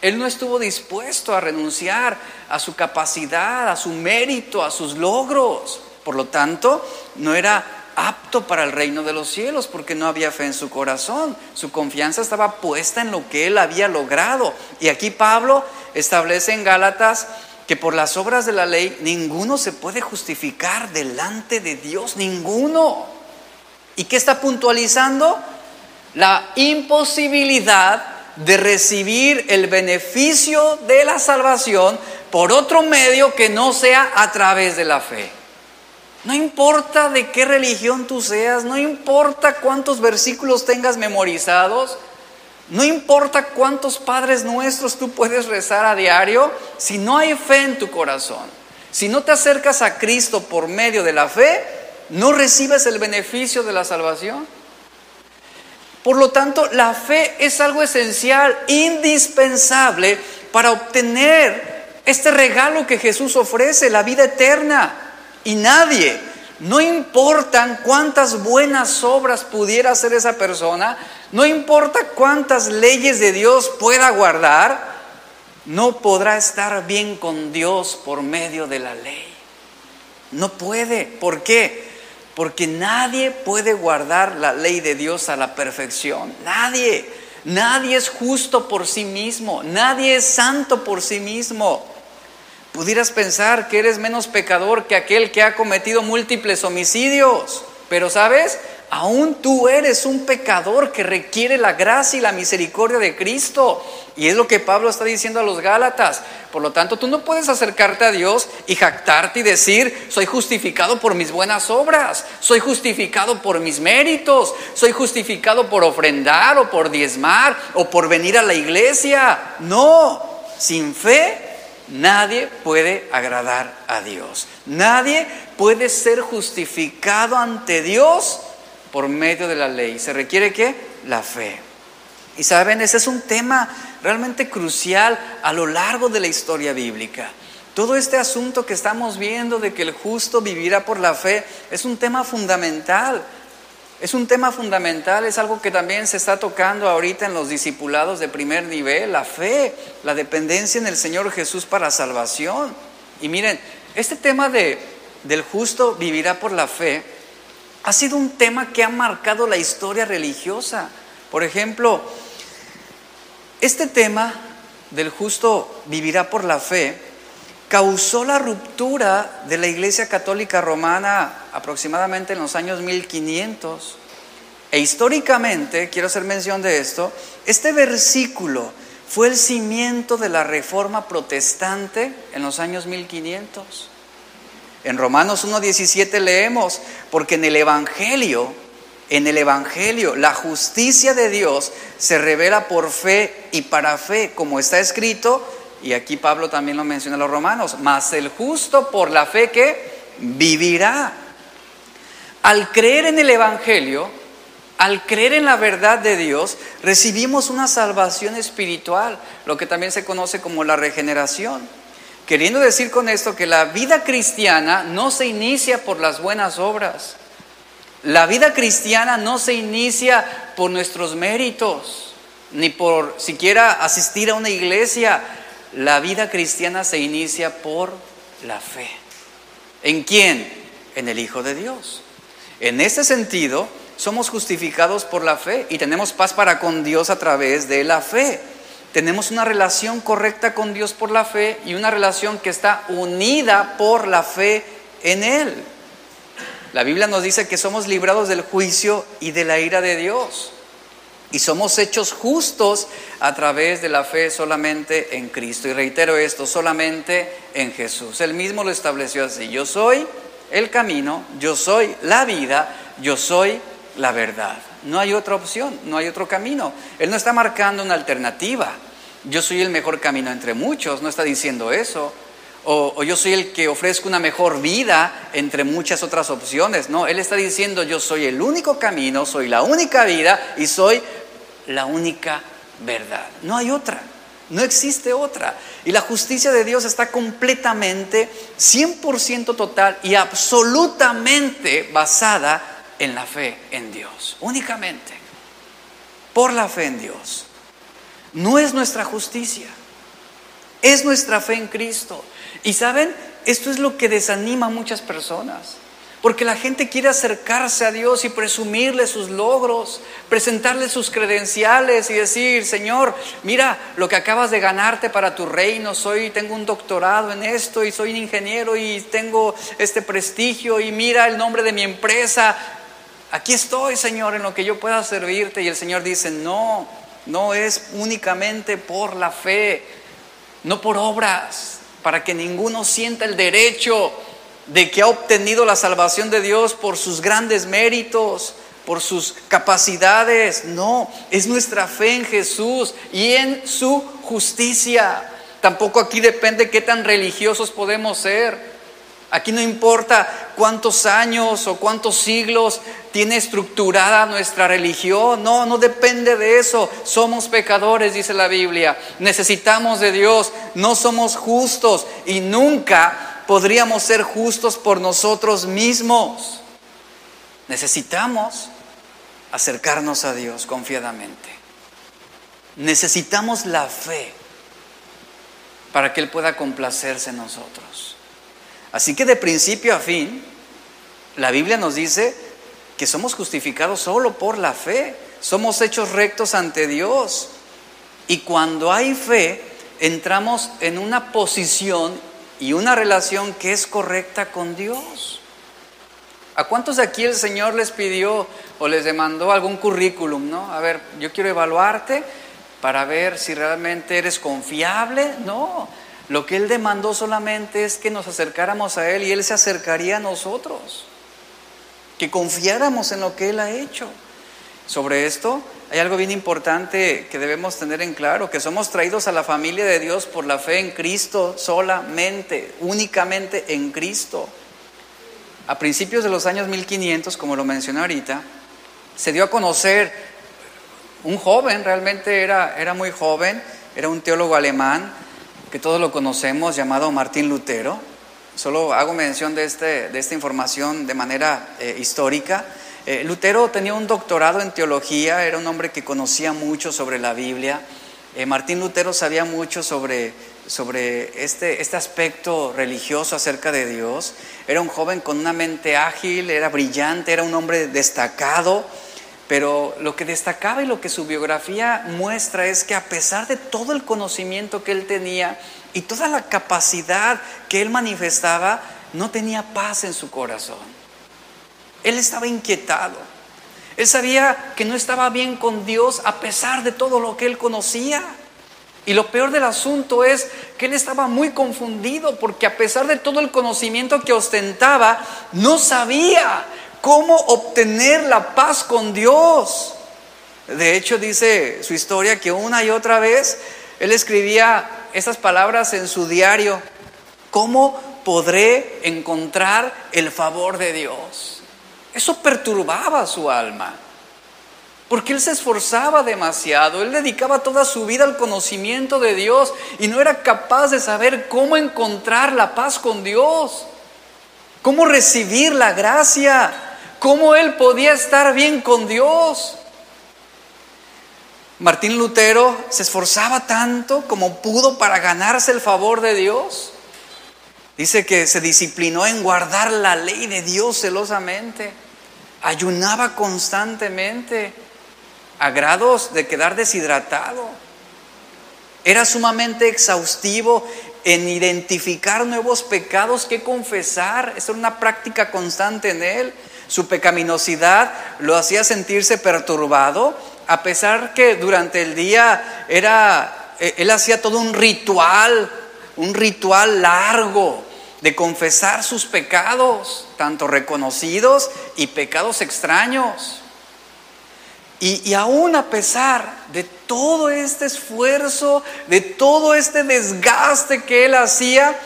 Él no estuvo dispuesto a renunciar a su capacidad, a su mérito, a sus logros. Por lo tanto, no era apto para el reino de los cielos porque no había fe en su corazón. Su confianza estaba puesta en lo que él había logrado. Y aquí Pablo establece en Gálatas que por las obras de la ley ninguno se puede justificar delante de Dios, ninguno. ¿Y qué está puntualizando? La imposibilidad de recibir el beneficio de la salvación por otro medio que no sea a través de la fe. No importa de qué religión tú seas, no importa cuántos versículos tengas memorizados, no importa cuántos padres nuestros tú puedes rezar a diario, si no hay fe en tu corazón, si no te acercas a Cristo por medio de la fe, no recibes el beneficio de la salvación. Por lo tanto, la fe es algo esencial, indispensable para obtener este regalo que Jesús ofrece, la vida eterna. Y nadie, no importan cuántas buenas obras pudiera hacer esa persona, no importa cuántas leyes de Dios pueda guardar, no podrá estar bien con Dios por medio de la ley. No puede. ¿Por qué? porque nadie puede guardar la ley de Dios a la perfección. Nadie. Nadie es justo por sí mismo. Nadie es santo por sí mismo. Pudieras pensar que eres menos pecador que aquel que ha cometido múltiples homicidios. Pero sabes, aún tú eres un pecador que requiere la gracia y la misericordia de Cristo. Y es lo que Pablo está diciendo a los Gálatas. Por lo tanto, tú no puedes acercarte a Dios y jactarte y decir, soy justificado por mis buenas obras, soy justificado por mis méritos, soy justificado por ofrendar o por diezmar o por venir a la iglesia. No, sin fe nadie puede agradar a Dios. Nadie puede ser justificado ante Dios por medio de la ley. ¿Se requiere qué? La fe. Y saben, ese es un tema realmente crucial a lo largo de la historia bíblica. Todo este asunto que estamos viendo de que el justo vivirá por la fe es un tema fundamental. Es un tema fundamental, es algo que también se está tocando ahorita en los discipulados de primer nivel, la fe, la dependencia en el Señor Jesús para salvación. Y miren, este tema de, del justo vivirá por la fe ha sido un tema que ha marcado la historia religiosa. Por ejemplo, este tema del justo vivirá por la fe causó la ruptura de la Iglesia Católica Romana aproximadamente en los años 1500. E históricamente, quiero hacer mención de esto, este versículo fue el cimiento de la reforma protestante en los años 1500. En Romanos 1.17 leemos, porque en el Evangelio en el Evangelio. La justicia de Dios se revela por fe y para fe, como está escrito, y aquí Pablo también lo menciona a los romanos, mas el justo por la fe que vivirá. Al creer en el Evangelio, al creer en la verdad de Dios, recibimos una salvación espiritual, lo que también se conoce como la regeneración. Queriendo decir con esto que la vida cristiana no se inicia por las buenas obras. La vida cristiana no se inicia por nuestros méritos, ni por siquiera asistir a una iglesia. La vida cristiana se inicia por la fe. ¿En quién? En el Hijo de Dios. En ese sentido, somos justificados por la fe y tenemos paz para con Dios a través de la fe. Tenemos una relación correcta con Dios por la fe y una relación que está unida por la fe en Él. La Biblia nos dice que somos librados del juicio y de la ira de Dios. Y somos hechos justos a través de la fe solamente en Cristo. Y reitero esto, solamente en Jesús. Él mismo lo estableció así. Yo soy el camino, yo soy la vida, yo soy la verdad. No hay otra opción, no hay otro camino. Él no está marcando una alternativa. Yo soy el mejor camino entre muchos, no está diciendo eso o, yo soy el que ofrezco una mejor vida entre muchas otras opciones. No, Él está diciendo yo soy el único camino, soy la única vida y soy la única verdad. No hay otra. No existe otra. Y la justicia de Dios está completamente, 100% total y absolutamente basada en la fe en Dios. Únicamente. Por la fe en Dios. No es nuestra justicia. Es nuestra fe en Cristo. Y saben, esto es lo que desanima a muchas personas. Porque la gente quiere acercarse a Dios y presumirle sus logros, presentarle sus credenciales y decir, Señor, mira lo que acabas de ganarte para tu reino, soy, tengo un doctorado en esto y soy un ingeniero y tengo este prestigio y mira el nombre de mi empresa. Aquí estoy, Señor, en lo que yo pueda servirte. Y el Señor dice, no, no es únicamente por la fe, no por obras para que ninguno sienta el derecho de que ha obtenido la salvación de Dios por sus grandes méritos, por sus capacidades. No, es nuestra fe en Jesús y en su justicia. Tampoco aquí depende qué tan religiosos podemos ser. Aquí no importa cuántos años o cuántos siglos tiene estructurada nuestra religión. No, no depende de eso. Somos pecadores, dice la Biblia. Necesitamos de Dios. No somos justos y nunca podríamos ser justos por nosotros mismos. Necesitamos acercarnos a Dios confiadamente. Necesitamos la fe para que Él pueda complacerse en nosotros. Así que de principio a fin, la Biblia nos dice que somos justificados solo por la fe, somos hechos rectos ante Dios. Y cuando hay fe, entramos en una posición y una relación que es correcta con Dios. ¿A cuántos de aquí el Señor les pidió o les demandó algún currículum, no? A ver, yo quiero evaluarte para ver si realmente eres confiable. No, lo que Él demandó solamente es que nos acercáramos a Él y Él se acercaría a nosotros, que confiáramos en lo que Él ha hecho. Sobre esto hay algo bien importante que debemos tener en claro, que somos traídos a la familia de Dios por la fe en Cristo solamente, únicamente en Cristo. A principios de los años 1500, como lo mencioné ahorita, se dio a conocer un joven, realmente era, era muy joven, era un teólogo alemán, que todos lo conocemos, llamado Martín Lutero. Solo hago mención de, este, de esta información de manera eh, histórica. Eh, Lutero tenía un doctorado en teología, era un hombre que conocía mucho sobre la Biblia. Eh, Martín Lutero sabía mucho sobre, sobre este, este aspecto religioso acerca de Dios. Era un joven con una mente ágil, era brillante, era un hombre destacado. Pero lo que destacaba y lo que su biografía muestra es que a pesar de todo el conocimiento que él tenía y toda la capacidad que él manifestaba, no tenía paz en su corazón. Él estaba inquietado. Él sabía que no estaba bien con Dios a pesar de todo lo que él conocía. Y lo peor del asunto es que él estaba muy confundido porque a pesar de todo el conocimiento que ostentaba, no sabía cómo obtener la paz con Dios. De hecho, dice su historia que una y otra vez él escribía esas palabras en su diario. ¿Cómo podré encontrar el favor de Dios? Eso perturbaba su alma. Porque él se esforzaba demasiado, él dedicaba toda su vida al conocimiento de Dios y no era capaz de saber cómo encontrar la paz con Dios, cómo recibir la gracia, cómo él podía estar bien con Dios. Martín Lutero se esforzaba tanto como pudo para ganarse el favor de Dios. Dice que se disciplinó en guardar la ley de Dios celosamente, ayunaba constantemente a grados de quedar deshidratado. Era sumamente exhaustivo en identificar nuevos pecados que confesar. Esa era una práctica constante en él. Su pecaminosidad lo hacía sentirse perturbado, a pesar que durante el día era, eh, él hacía todo un ritual, un ritual largo de confesar sus pecados, tanto reconocidos y pecados extraños. Y, aún a pesar de todo este esfuerzo, de todo este desgaste que él hacía,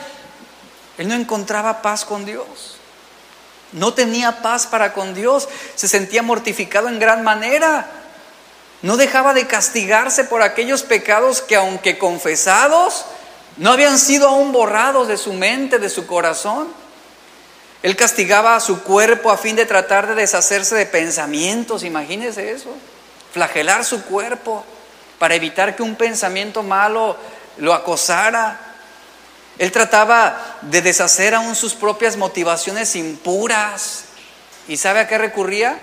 él no encontraba paz con Dios. No tenía paz para con Dios. Se sentía mortificado en gran manera. No dejaba de castigarse por aquellos pecados que aunque confesados, no habían sido aún borrados de su mente, de su corazón. Él castigaba a su cuerpo a fin de tratar de deshacerse de pensamientos, imagínese eso. Flagelar su cuerpo para evitar que un pensamiento malo lo acosara. Él trataba de deshacer aún sus propias motivaciones impuras. ¿Y sabe a qué recurría?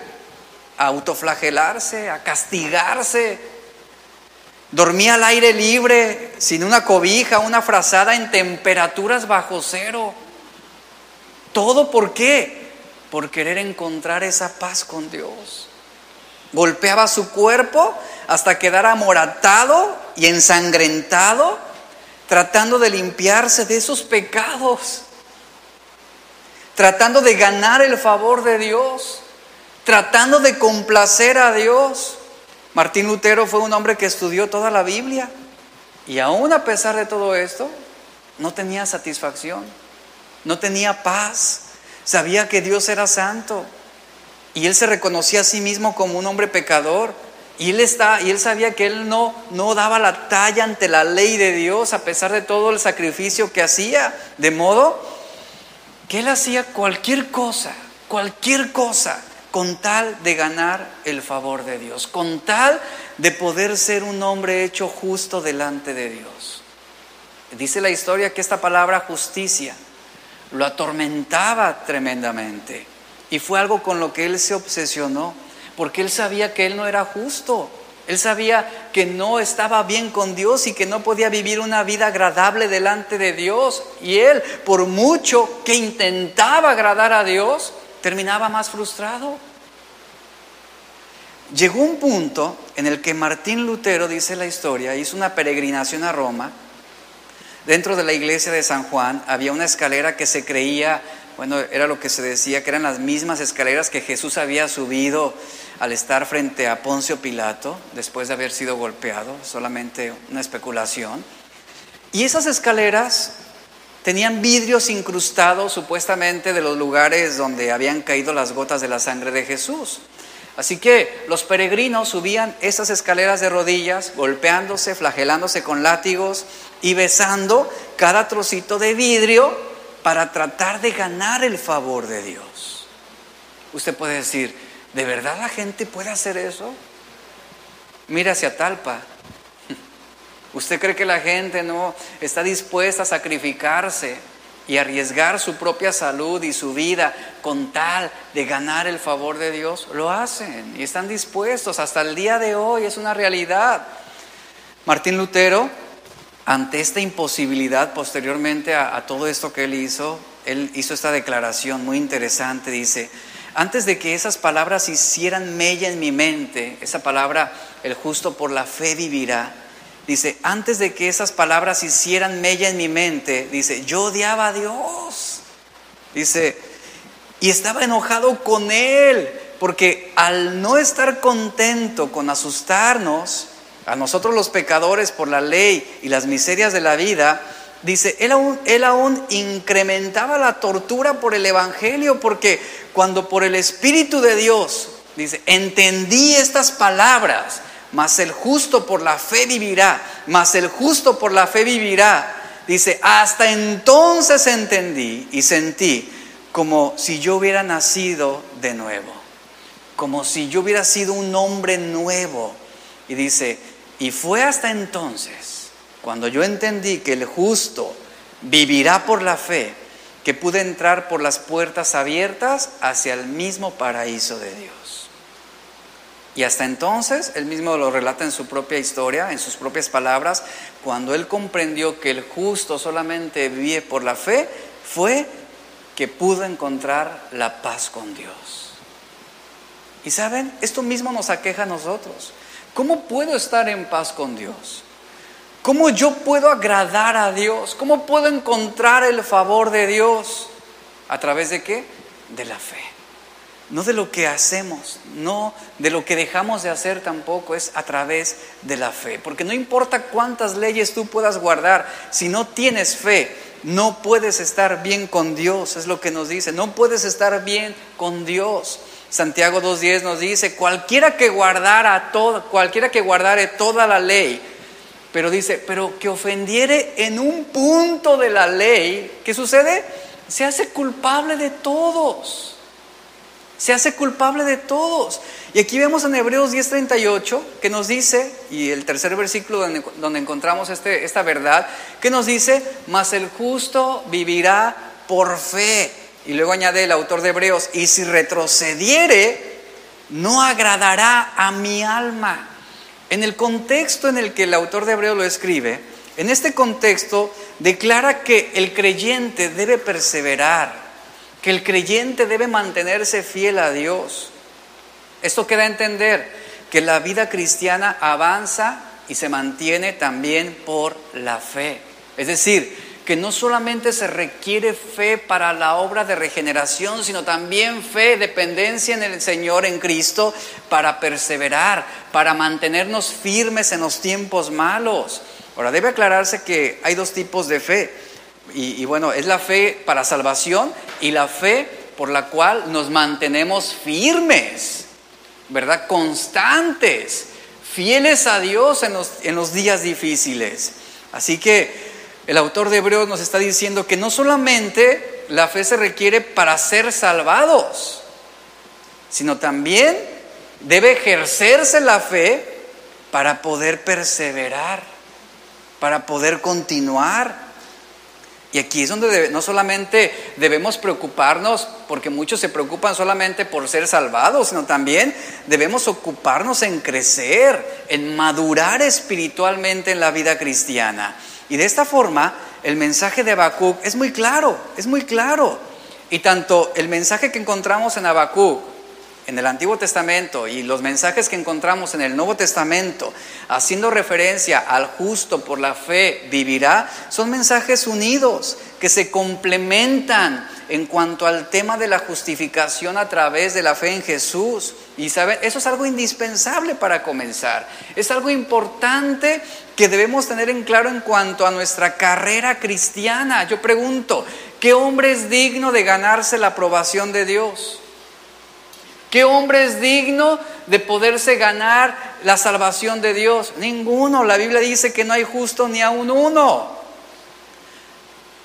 A autoflagelarse, a castigarse. Dormía al aire libre, sin una cobija, una frazada en temperaturas bajo cero. ¿Todo por qué? Por querer encontrar esa paz con Dios. Golpeaba su cuerpo hasta quedar amoratado y ensangrentado, tratando de limpiarse de esos pecados, tratando de ganar el favor de Dios, tratando de complacer a Dios. Martín Lutero fue un hombre que estudió toda la Biblia y aún a pesar de todo esto, no tenía satisfacción no tenía paz, sabía que Dios era santo y él se reconocía a sí mismo como un hombre pecador. Y él, y él sabía que él no, no daba la talla ante la ley de Dios a pesar de todo el sacrificio que hacía. De modo que él hacía cualquier cosa, cualquier cosa, con tal de ganar el favor de Dios, con tal de poder ser un hombre hecho justo delante de Dios. Dice la historia que esta palabra justicia lo atormentaba tremendamente. Y fue algo con lo que él se obsesionó, porque él sabía que él no era justo. Él sabía que no estaba bien con Dios y que no podía vivir una vida agradable delante de Dios. Y él, por mucho que intentaba agradar a Dios, terminaba más frustrado. Llegó un punto en el que Martín Lutero, dice la historia, hizo una peregrinación a Roma Dentro de la iglesia de San Juan había una escalera que se creía, bueno, era lo que se decía, que eran las mismas escaleras que Jesús había subido al estar frente a Poncio Pilato, después de haber sido golpeado, solamente una especulación. Y esas escaleras tenían vidrios incrustados supuestamente de los lugares donde habían caído las gotas de la sangre de Jesús. Así que los peregrinos subían esas escaleras de rodillas, golpeándose, flagelándose con látigos y besando cada trocito de vidrio para tratar de ganar el favor de Dios. Usted puede decir, ¿de verdad la gente puede hacer eso? Mira hacia Talpa. (laughs) ¿Usted cree que la gente no está dispuesta a sacrificarse y arriesgar su propia salud y su vida con tal de ganar el favor de Dios, lo hacen y están dispuestos. Hasta el día de hoy es una realidad. Martín Lutero, ante esta imposibilidad posteriormente a, todo esto que él hizo, él hizo esta declaración muy interesante, dice, antes de que esas palabras hicieran mella en mi mente, esa palabra, el justo por la fe vivirá, Dice, antes de que esas palabras hicieran mella en mi mente, dice, yo odiaba a Dios. Dice, Y estaba enojado con él, porque al no estar contento con asustarnos, a nosotros los pecadores por la ley y las miserias de la vida, dice, él aún, él aún incrementaba la tortura por el Evangelio, porque cuando por el Espíritu de Dios, dice, entendí estas palabras, mas el justo por la fe vivirá, mas el justo por la fe vivirá, dice, hasta entonces entendí y sentí como si yo hubiera nacido de nuevo, como si yo hubiera sido un hombre nuevo. Y dice, y fue hasta entonces, cuando yo entendí que el justo vivirá por la fe, que pude entrar por las puertas abiertas hacia el mismo paraíso de Dios. Y hasta entonces, él mismo lo relata en su propia historia, en sus propias palabras, cuando él comprendió que el justo solamente vive por la fe, fue que pudo encontrar la paz con Dios. Y saben, esto mismo nos aqueja a nosotros. ¿Cómo puedo estar en paz con Dios? ¿Cómo yo puedo agradar a Dios? ¿Cómo puedo encontrar el favor de Dios? ¿A través de qué? De la fe. No de lo que hacemos, no de lo que dejamos de hacer tampoco, es a través de la fe. Porque no importa cuántas leyes tú puedas guardar, si no tienes fe, no puedes estar bien con Dios, es lo que nos dice, no puedes estar bien con Dios. Santiago 2.10 nos dice, cualquiera que guardara todo, cualquiera que guardare toda la ley, pero dice, pero que ofendiere en un punto de la ley, ¿qué sucede? Se hace culpable de todos. Se hace culpable de todos. Y aquí vemos en Hebreos 10:38 que nos dice, y el tercer versículo donde, donde encontramos este, esta verdad, que nos dice, mas el justo vivirá por fe. Y luego añade el autor de Hebreos, y si retrocediere, no agradará a mi alma. En el contexto en el que el autor de Hebreos lo escribe, en este contexto declara que el creyente debe perseverar, que el creyente debe mantenerse fiel a Dios. Esto queda a entender que la vida cristiana avanza y se mantiene también por la fe. Es decir, que no solamente se requiere fe para la obra de regeneración, sino también fe, dependencia en el Señor, en Cristo, para perseverar, para mantenernos firmes en los tiempos malos. Ahora, debe aclararse que hay dos tipos de fe. Y, bueno, es la fe para salvación y la fe por la cual nos mantenemos firmes, ¿verdad? Constantes, fieles a Dios en los, en los días difíciles. Así que el autor de Hebreos nos está diciendo que no solamente la fe se requiere para ser salvados, sino también debe ejercerse la fe para poder perseverar, para poder continuar. Y aquí es donde no solamente debemos preocuparnos, porque muchos se preocupan solamente por ser salvados, sino también debemos ocuparnos en crecer, en madurar espiritualmente en la vida cristiana. Y de esta forma, el mensaje de Habacuc es muy claro, es muy claro. Y tanto el mensaje que encontramos en Habacuc, en el Antiguo Testamento, y los mensajes que encontramos en el Nuevo Testamento, haciendo referencia al justo por la fe vivirá, son mensajes unidos que se complementan en cuanto al tema de la justificación a través de la fe en Jesús. Y eso es algo indispensable para comenzar. Es algo importante que debemos tener en claro en cuanto a nuestra carrera cristiana. Yo pregunto, ¿qué hombre es digno de ganarse la aprobación de Dios? ¿Qué hombre es digno de poderse ganar la salvación de Dios? Ninguno. La Biblia dice que no hay justo ni aun uno.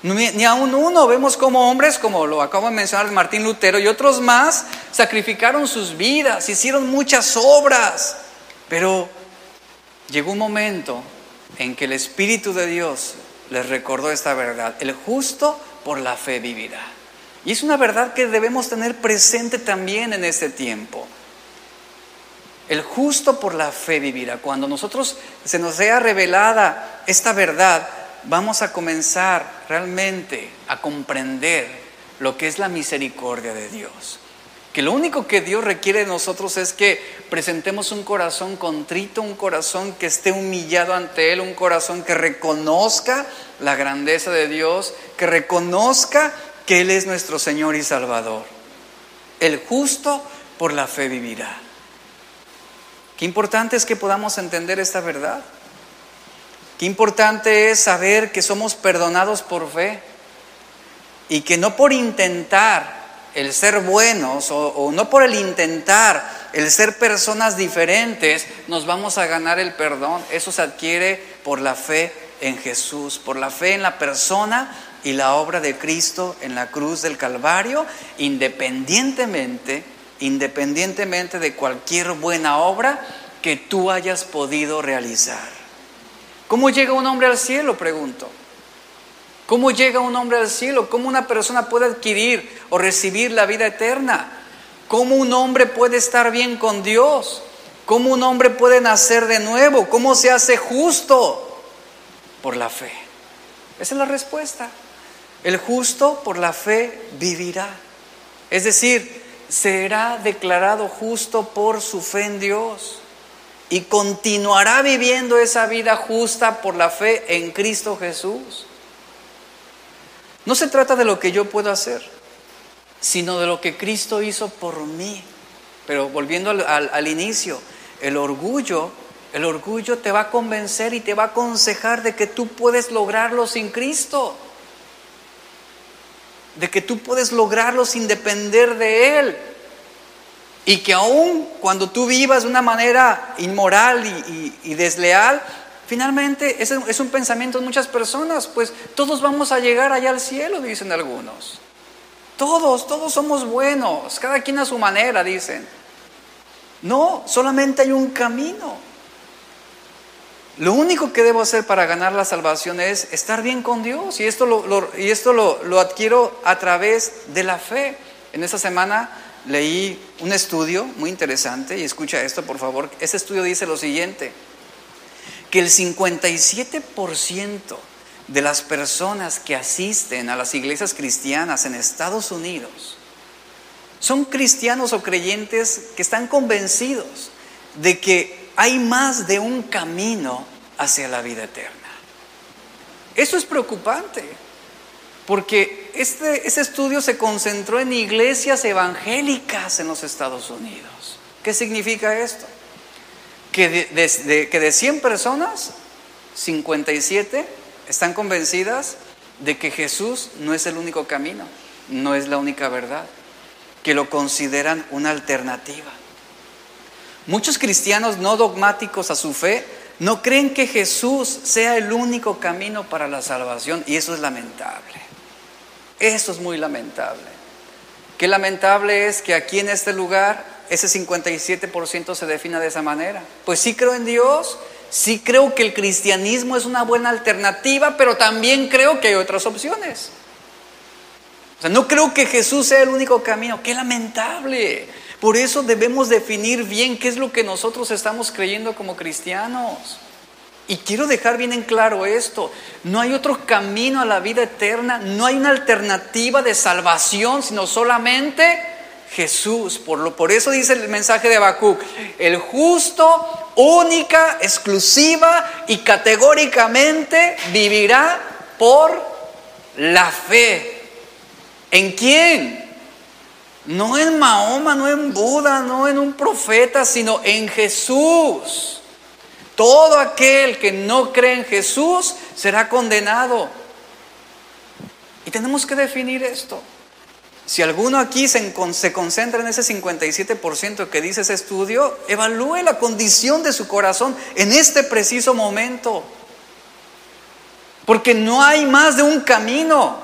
Ni aún uno. Vemos como hombres, como lo acabo de mencionar Martín Lutero y otros más, sacrificaron sus vidas, hicieron muchas obras. Pero llegó un momento en que el Espíritu de Dios les recordó esta verdad. El justo por la fe vivirá. Y es una verdad que debemos tener presente también en este tiempo. El justo por la fe vivirá. Cuando nosotros se nos sea revelada esta verdad, vamos a comenzar realmente a comprender lo que es la misericordia de Dios. Que lo único que Dios requiere de nosotros es que presentemos un corazón contrito, un corazón que esté humillado ante Él, un corazón que reconozca la grandeza de Dios, que reconozca que Él es nuestro Señor y Salvador. El justo por la fe vivirá. Qué importante es que podamos entender esta verdad. Qué importante es saber que somos perdonados por fe y que no por intentar el ser buenos o, no por el intentar el ser personas diferentes nos vamos a ganar el perdón. Eso se adquiere por la fe en Jesús, por la fe en la persona y la obra de Cristo en la cruz del Calvario, independientemente, independientemente de cualquier buena obra que tú hayas podido realizar. ¿Cómo llega un hombre al cielo? Pregunto. ¿Cómo llega un hombre al cielo? ¿Cómo una persona puede adquirir o recibir la vida eterna? ¿Cómo un hombre puede estar bien con Dios? ¿Cómo un hombre puede nacer de nuevo? ¿Cómo se hace justo? Por la fe. Esa es la respuesta. El justo por la fe vivirá. Es decir, será declarado justo por su fe en Dios y continuará viviendo esa vida justa por la fe en Cristo Jesús. No se trata de lo que yo puedo hacer, sino de lo que Cristo hizo por mí. Pero volviendo al, inicio, el orgullo, el orgullo te va a convencer y te va a aconsejar de que tú puedes lograrlo sin Cristo, de que tú puedes lograrlo sin depender de Él. Y que aún cuando tú vivas de una manera inmoral y desleal, Finalmente, ese es un pensamiento de muchas personas, pues todos vamos a llegar allá al cielo, dicen algunos. Todos, todos somos buenos, cada quien a su manera, dicen. No, solamente hay un camino. Lo único que debo hacer para ganar la salvación es estar bien con Dios. Y esto lo, y esto lo, adquiero a través de la fe. En esta semana leí un estudio muy interesante, y escucha esto por favor. Ese estudio dice lo siguiente que el 57% de las personas que asisten a las iglesias cristianas en Estados Unidos son cristianos o creyentes que están convencidos de que hay más de un camino hacia la vida eterna. Eso es preocupante, porque este, este estudio se concentró en iglesias evangélicas en los Estados Unidos. ¿Qué significa esto? Que de, que de 100 personas, 57 están convencidas de que Jesús no es el único camino, no es la única verdad, que lo consideran una alternativa. Muchos cristianos no dogmáticos a su fe no creen que Jesús sea el único camino para la salvación y eso es lamentable. Eso es muy lamentable. Qué lamentable es que aquí en este lugar ese 57% se defina de esa manera. Pues sí creo en Dios, sí creo que el cristianismo es una buena alternativa, pero también creo que hay otras opciones. O sea, no creo que Jesús sea el único camino. Qué lamentable. Por eso debemos definir bien qué es lo que nosotros estamos creyendo como cristianos. Y quiero dejar bien en claro esto, no hay otro camino a la vida eterna, no hay una alternativa de salvación, sino solamente Jesús. Por, lo, por eso dice el mensaje de Habacuc, el justo, única, exclusiva y categóricamente vivirá por la fe. ¿En quién? No en Mahoma, no en Buda, no en un profeta, sino en Jesús. Todo aquel que no cree en Jesús será condenado. Y tenemos que definir esto. Si alguno aquí se, concentra en ese 57% que dice ese estudio, evalúe la condición de su corazón en este preciso momento. Porque no hay más de un camino,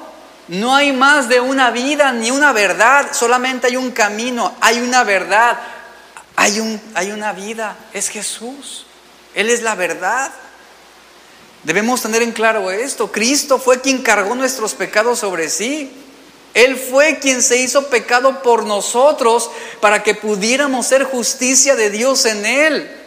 no hay más de una vida ni una verdad, solamente hay un camino, hay una verdad, hay, un, hay una vida, es Jesús, Él es la verdad. Debemos tener en claro esto, Cristo fue quien cargó nuestros pecados sobre sí. Él fue quien se hizo pecado por nosotros para que pudiéramos ser justicia de Dios en Él.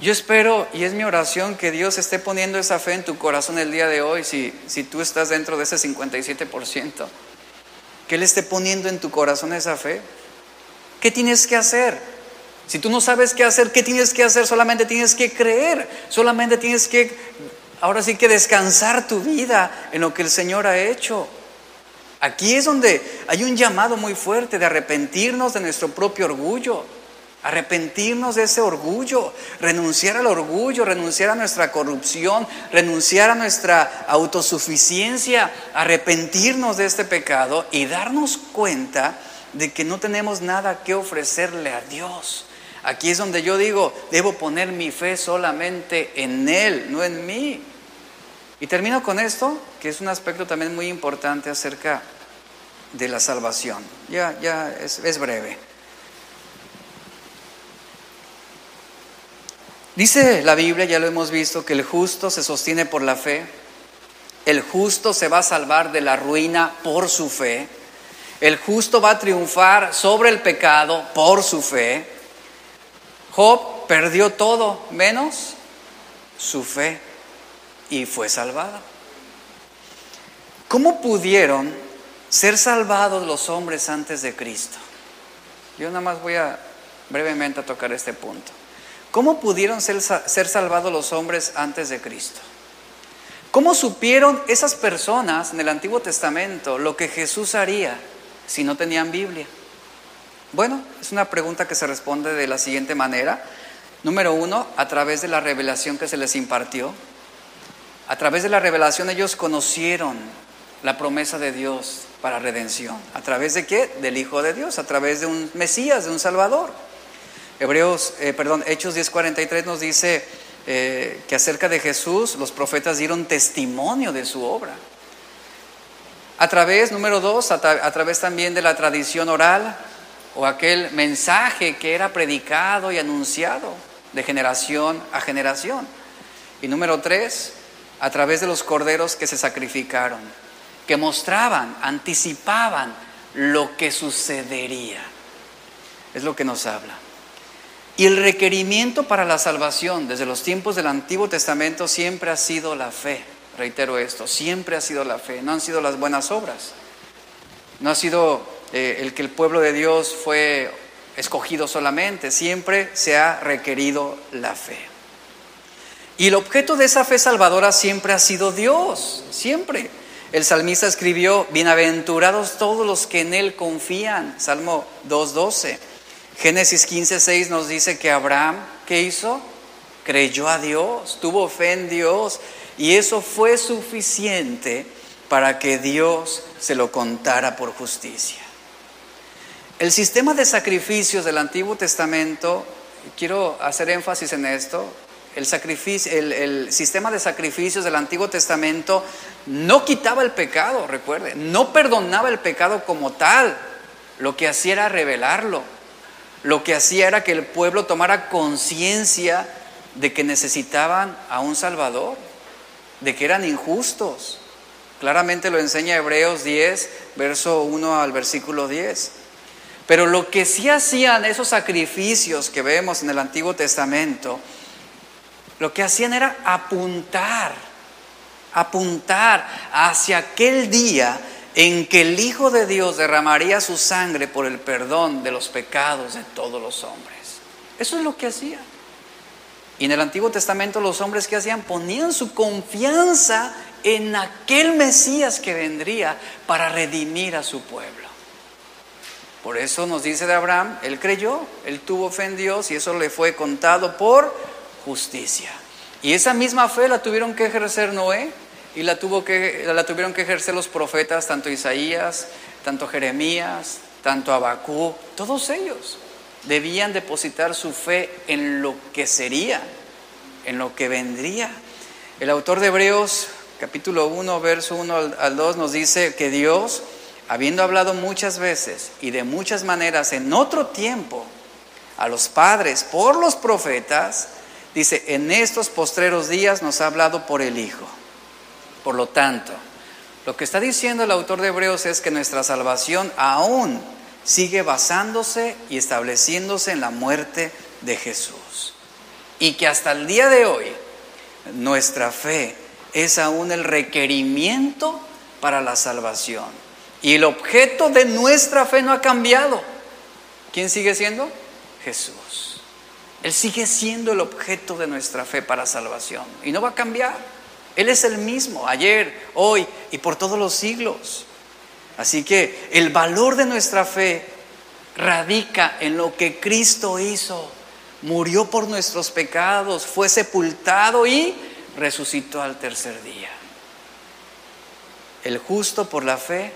Yo espero, y es mi oración, que Dios esté poniendo esa fe en tu corazón el día de hoy, si, si tú estás dentro de ese 57%. Que Él esté poniendo en tu corazón esa fe. ¿Qué tienes que hacer? Si tú no sabes qué hacer, ¿qué tienes que hacer? Solamente tienes que creer, solamente tienes que, ahora sí que descansar tu vida en lo que el Señor ha hecho. Aquí es donde hay un llamado muy fuerte de arrepentirnos de nuestro propio orgullo, arrepentirnos de ese orgullo, renunciar al orgullo, renunciar a nuestra corrupción, renunciar a nuestra autosuficiencia, arrepentirnos de este pecado y darnos cuenta de que no tenemos nada que ofrecerle a Dios. Aquí es donde yo digo, debo poner mi fe solamente en Él, no en mí. Y termino con esto, que es un aspecto también muy importante acerca de la salvación. Ya, ya es, es breve. Dice la Biblia, ya lo hemos visto, que el justo se sostiene por la fe. El justo se va a salvar de la ruina por su fe. El justo va a triunfar sobre el pecado por su fe. Job perdió todo menos su fe y fue salvada. ¿Cómo pudieron ser salvados los hombres antes de Cristo? Yo nada más voy a brevemente a tocar este punto. ¿Cómo pudieron ser, ser salvados los hombres antes de Cristo? ¿Cómo supieron esas personas en el Antiguo Testamento lo que Jesús haría si no tenían Biblia? Bueno, es una pregunta que se responde de la siguiente manera. Número uno, a través de la revelación que se les impartió. A través de la revelación ellos conocieron la promesa de Dios para redención. ¿A través de qué? Del Hijo de Dios, a través de un Mesías, de un Salvador. Hebreos, eh, perdón, Hechos 10:43 nos dice eh, que acerca de Jesús los profetas dieron testimonio de su obra. A través, número dos, a, a través también de la tradición oral o aquel mensaje que era predicado y anunciado de generación a generación. Y número tres, a través de los corderos que se sacrificaron, que mostraban, anticipaban lo que sucedería. Es lo que nos habla. Y el requerimiento para la salvación desde los tiempos del Antiguo Testamento siempre ha sido la fe. Reitero esto, siempre ha sido la fe, no han sido las buenas obras. No ha sido eh, el que el pueblo de Dios fue escogido solamente, siempre se ha requerido la fe. Y el objeto de esa fe salvadora siempre ha sido Dios, siempre. El salmista escribió, bienaventurados todos los que en Él confían, Salmo 2.12. Génesis 15.6 nos dice que Abraham, ¿qué hizo? Creyó a Dios, tuvo fe en Dios y eso fue suficiente para que Dios se lo contara por justicia. El sistema de sacrificios del Antiguo Testamento, quiero hacer énfasis en esto, el, sacrificio, el, sistema de sacrificios del Antiguo Testamento no quitaba el pecado, recuerde, no perdonaba el pecado como tal. Lo que hacía era revelarlo. Lo que hacía era que el pueblo tomara conciencia de que necesitaban a un Salvador, de que eran injustos. Claramente lo enseña Hebreos 10, verso 1 al versículo 10. Pero lo que sí hacían esos sacrificios que vemos en el Antiguo Testamento, lo que hacían era apuntar, apuntar hacia aquel día en que el Hijo de Dios derramaría su sangre por el perdón de los pecados de todos los hombres. Eso es lo que hacían. Y en el Antiguo Testamento los hombres que hacían ponían su confianza en aquel Mesías que vendría para redimir a su pueblo. Por eso nos dice de Abraham, él creyó, él tuvo fe en Dios y eso le fue contado por justicia. Y esa misma fe la tuvieron que ejercer Noé y la, tuvo que, la tuvieron que ejercer los profetas, tanto Isaías, tanto Jeremías, tanto Abacú, todos ellos debían depositar su fe en lo que sería, en lo que vendría. El autor de Hebreos, capítulo 1, verso 1 al, al 2, nos dice que Dios, habiendo hablado muchas veces y de muchas maneras en otro tiempo a los padres por los profetas, Dice, en estos postreros días nos ha hablado por el Hijo. Por lo tanto, lo que está diciendo el autor de Hebreos es que nuestra salvación aún sigue basándose y estableciéndose en la muerte de Jesús. Y que hasta el día de hoy nuestra fe es aún el requerimiento para la salvación. Y el objeto de nuestra fe no ha cambiado. ¿Quién sigue siendo? Jesús. Él sigue siendo el objeto de nuestra fe para salvación y no va a cambiar. Él es el mismo, ayer, hoy y por todos los siglos. Así que el valor de nuestra fe radica en lo que Cristo hizo. Murió por nuestros pecados, fue sepultado y resucitó al tercer día. El justo por la fe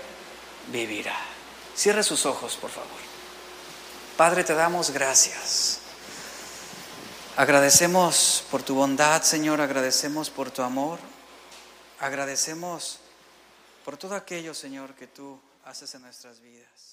vivirá. Cierre sus ojos, por favor. Padre, te damos gracias. Agradecemos por tu bondad, Señor, agradecemos por tu amor, agradecemos por todo aquello, Señor, que tú haces en nuestras vidas.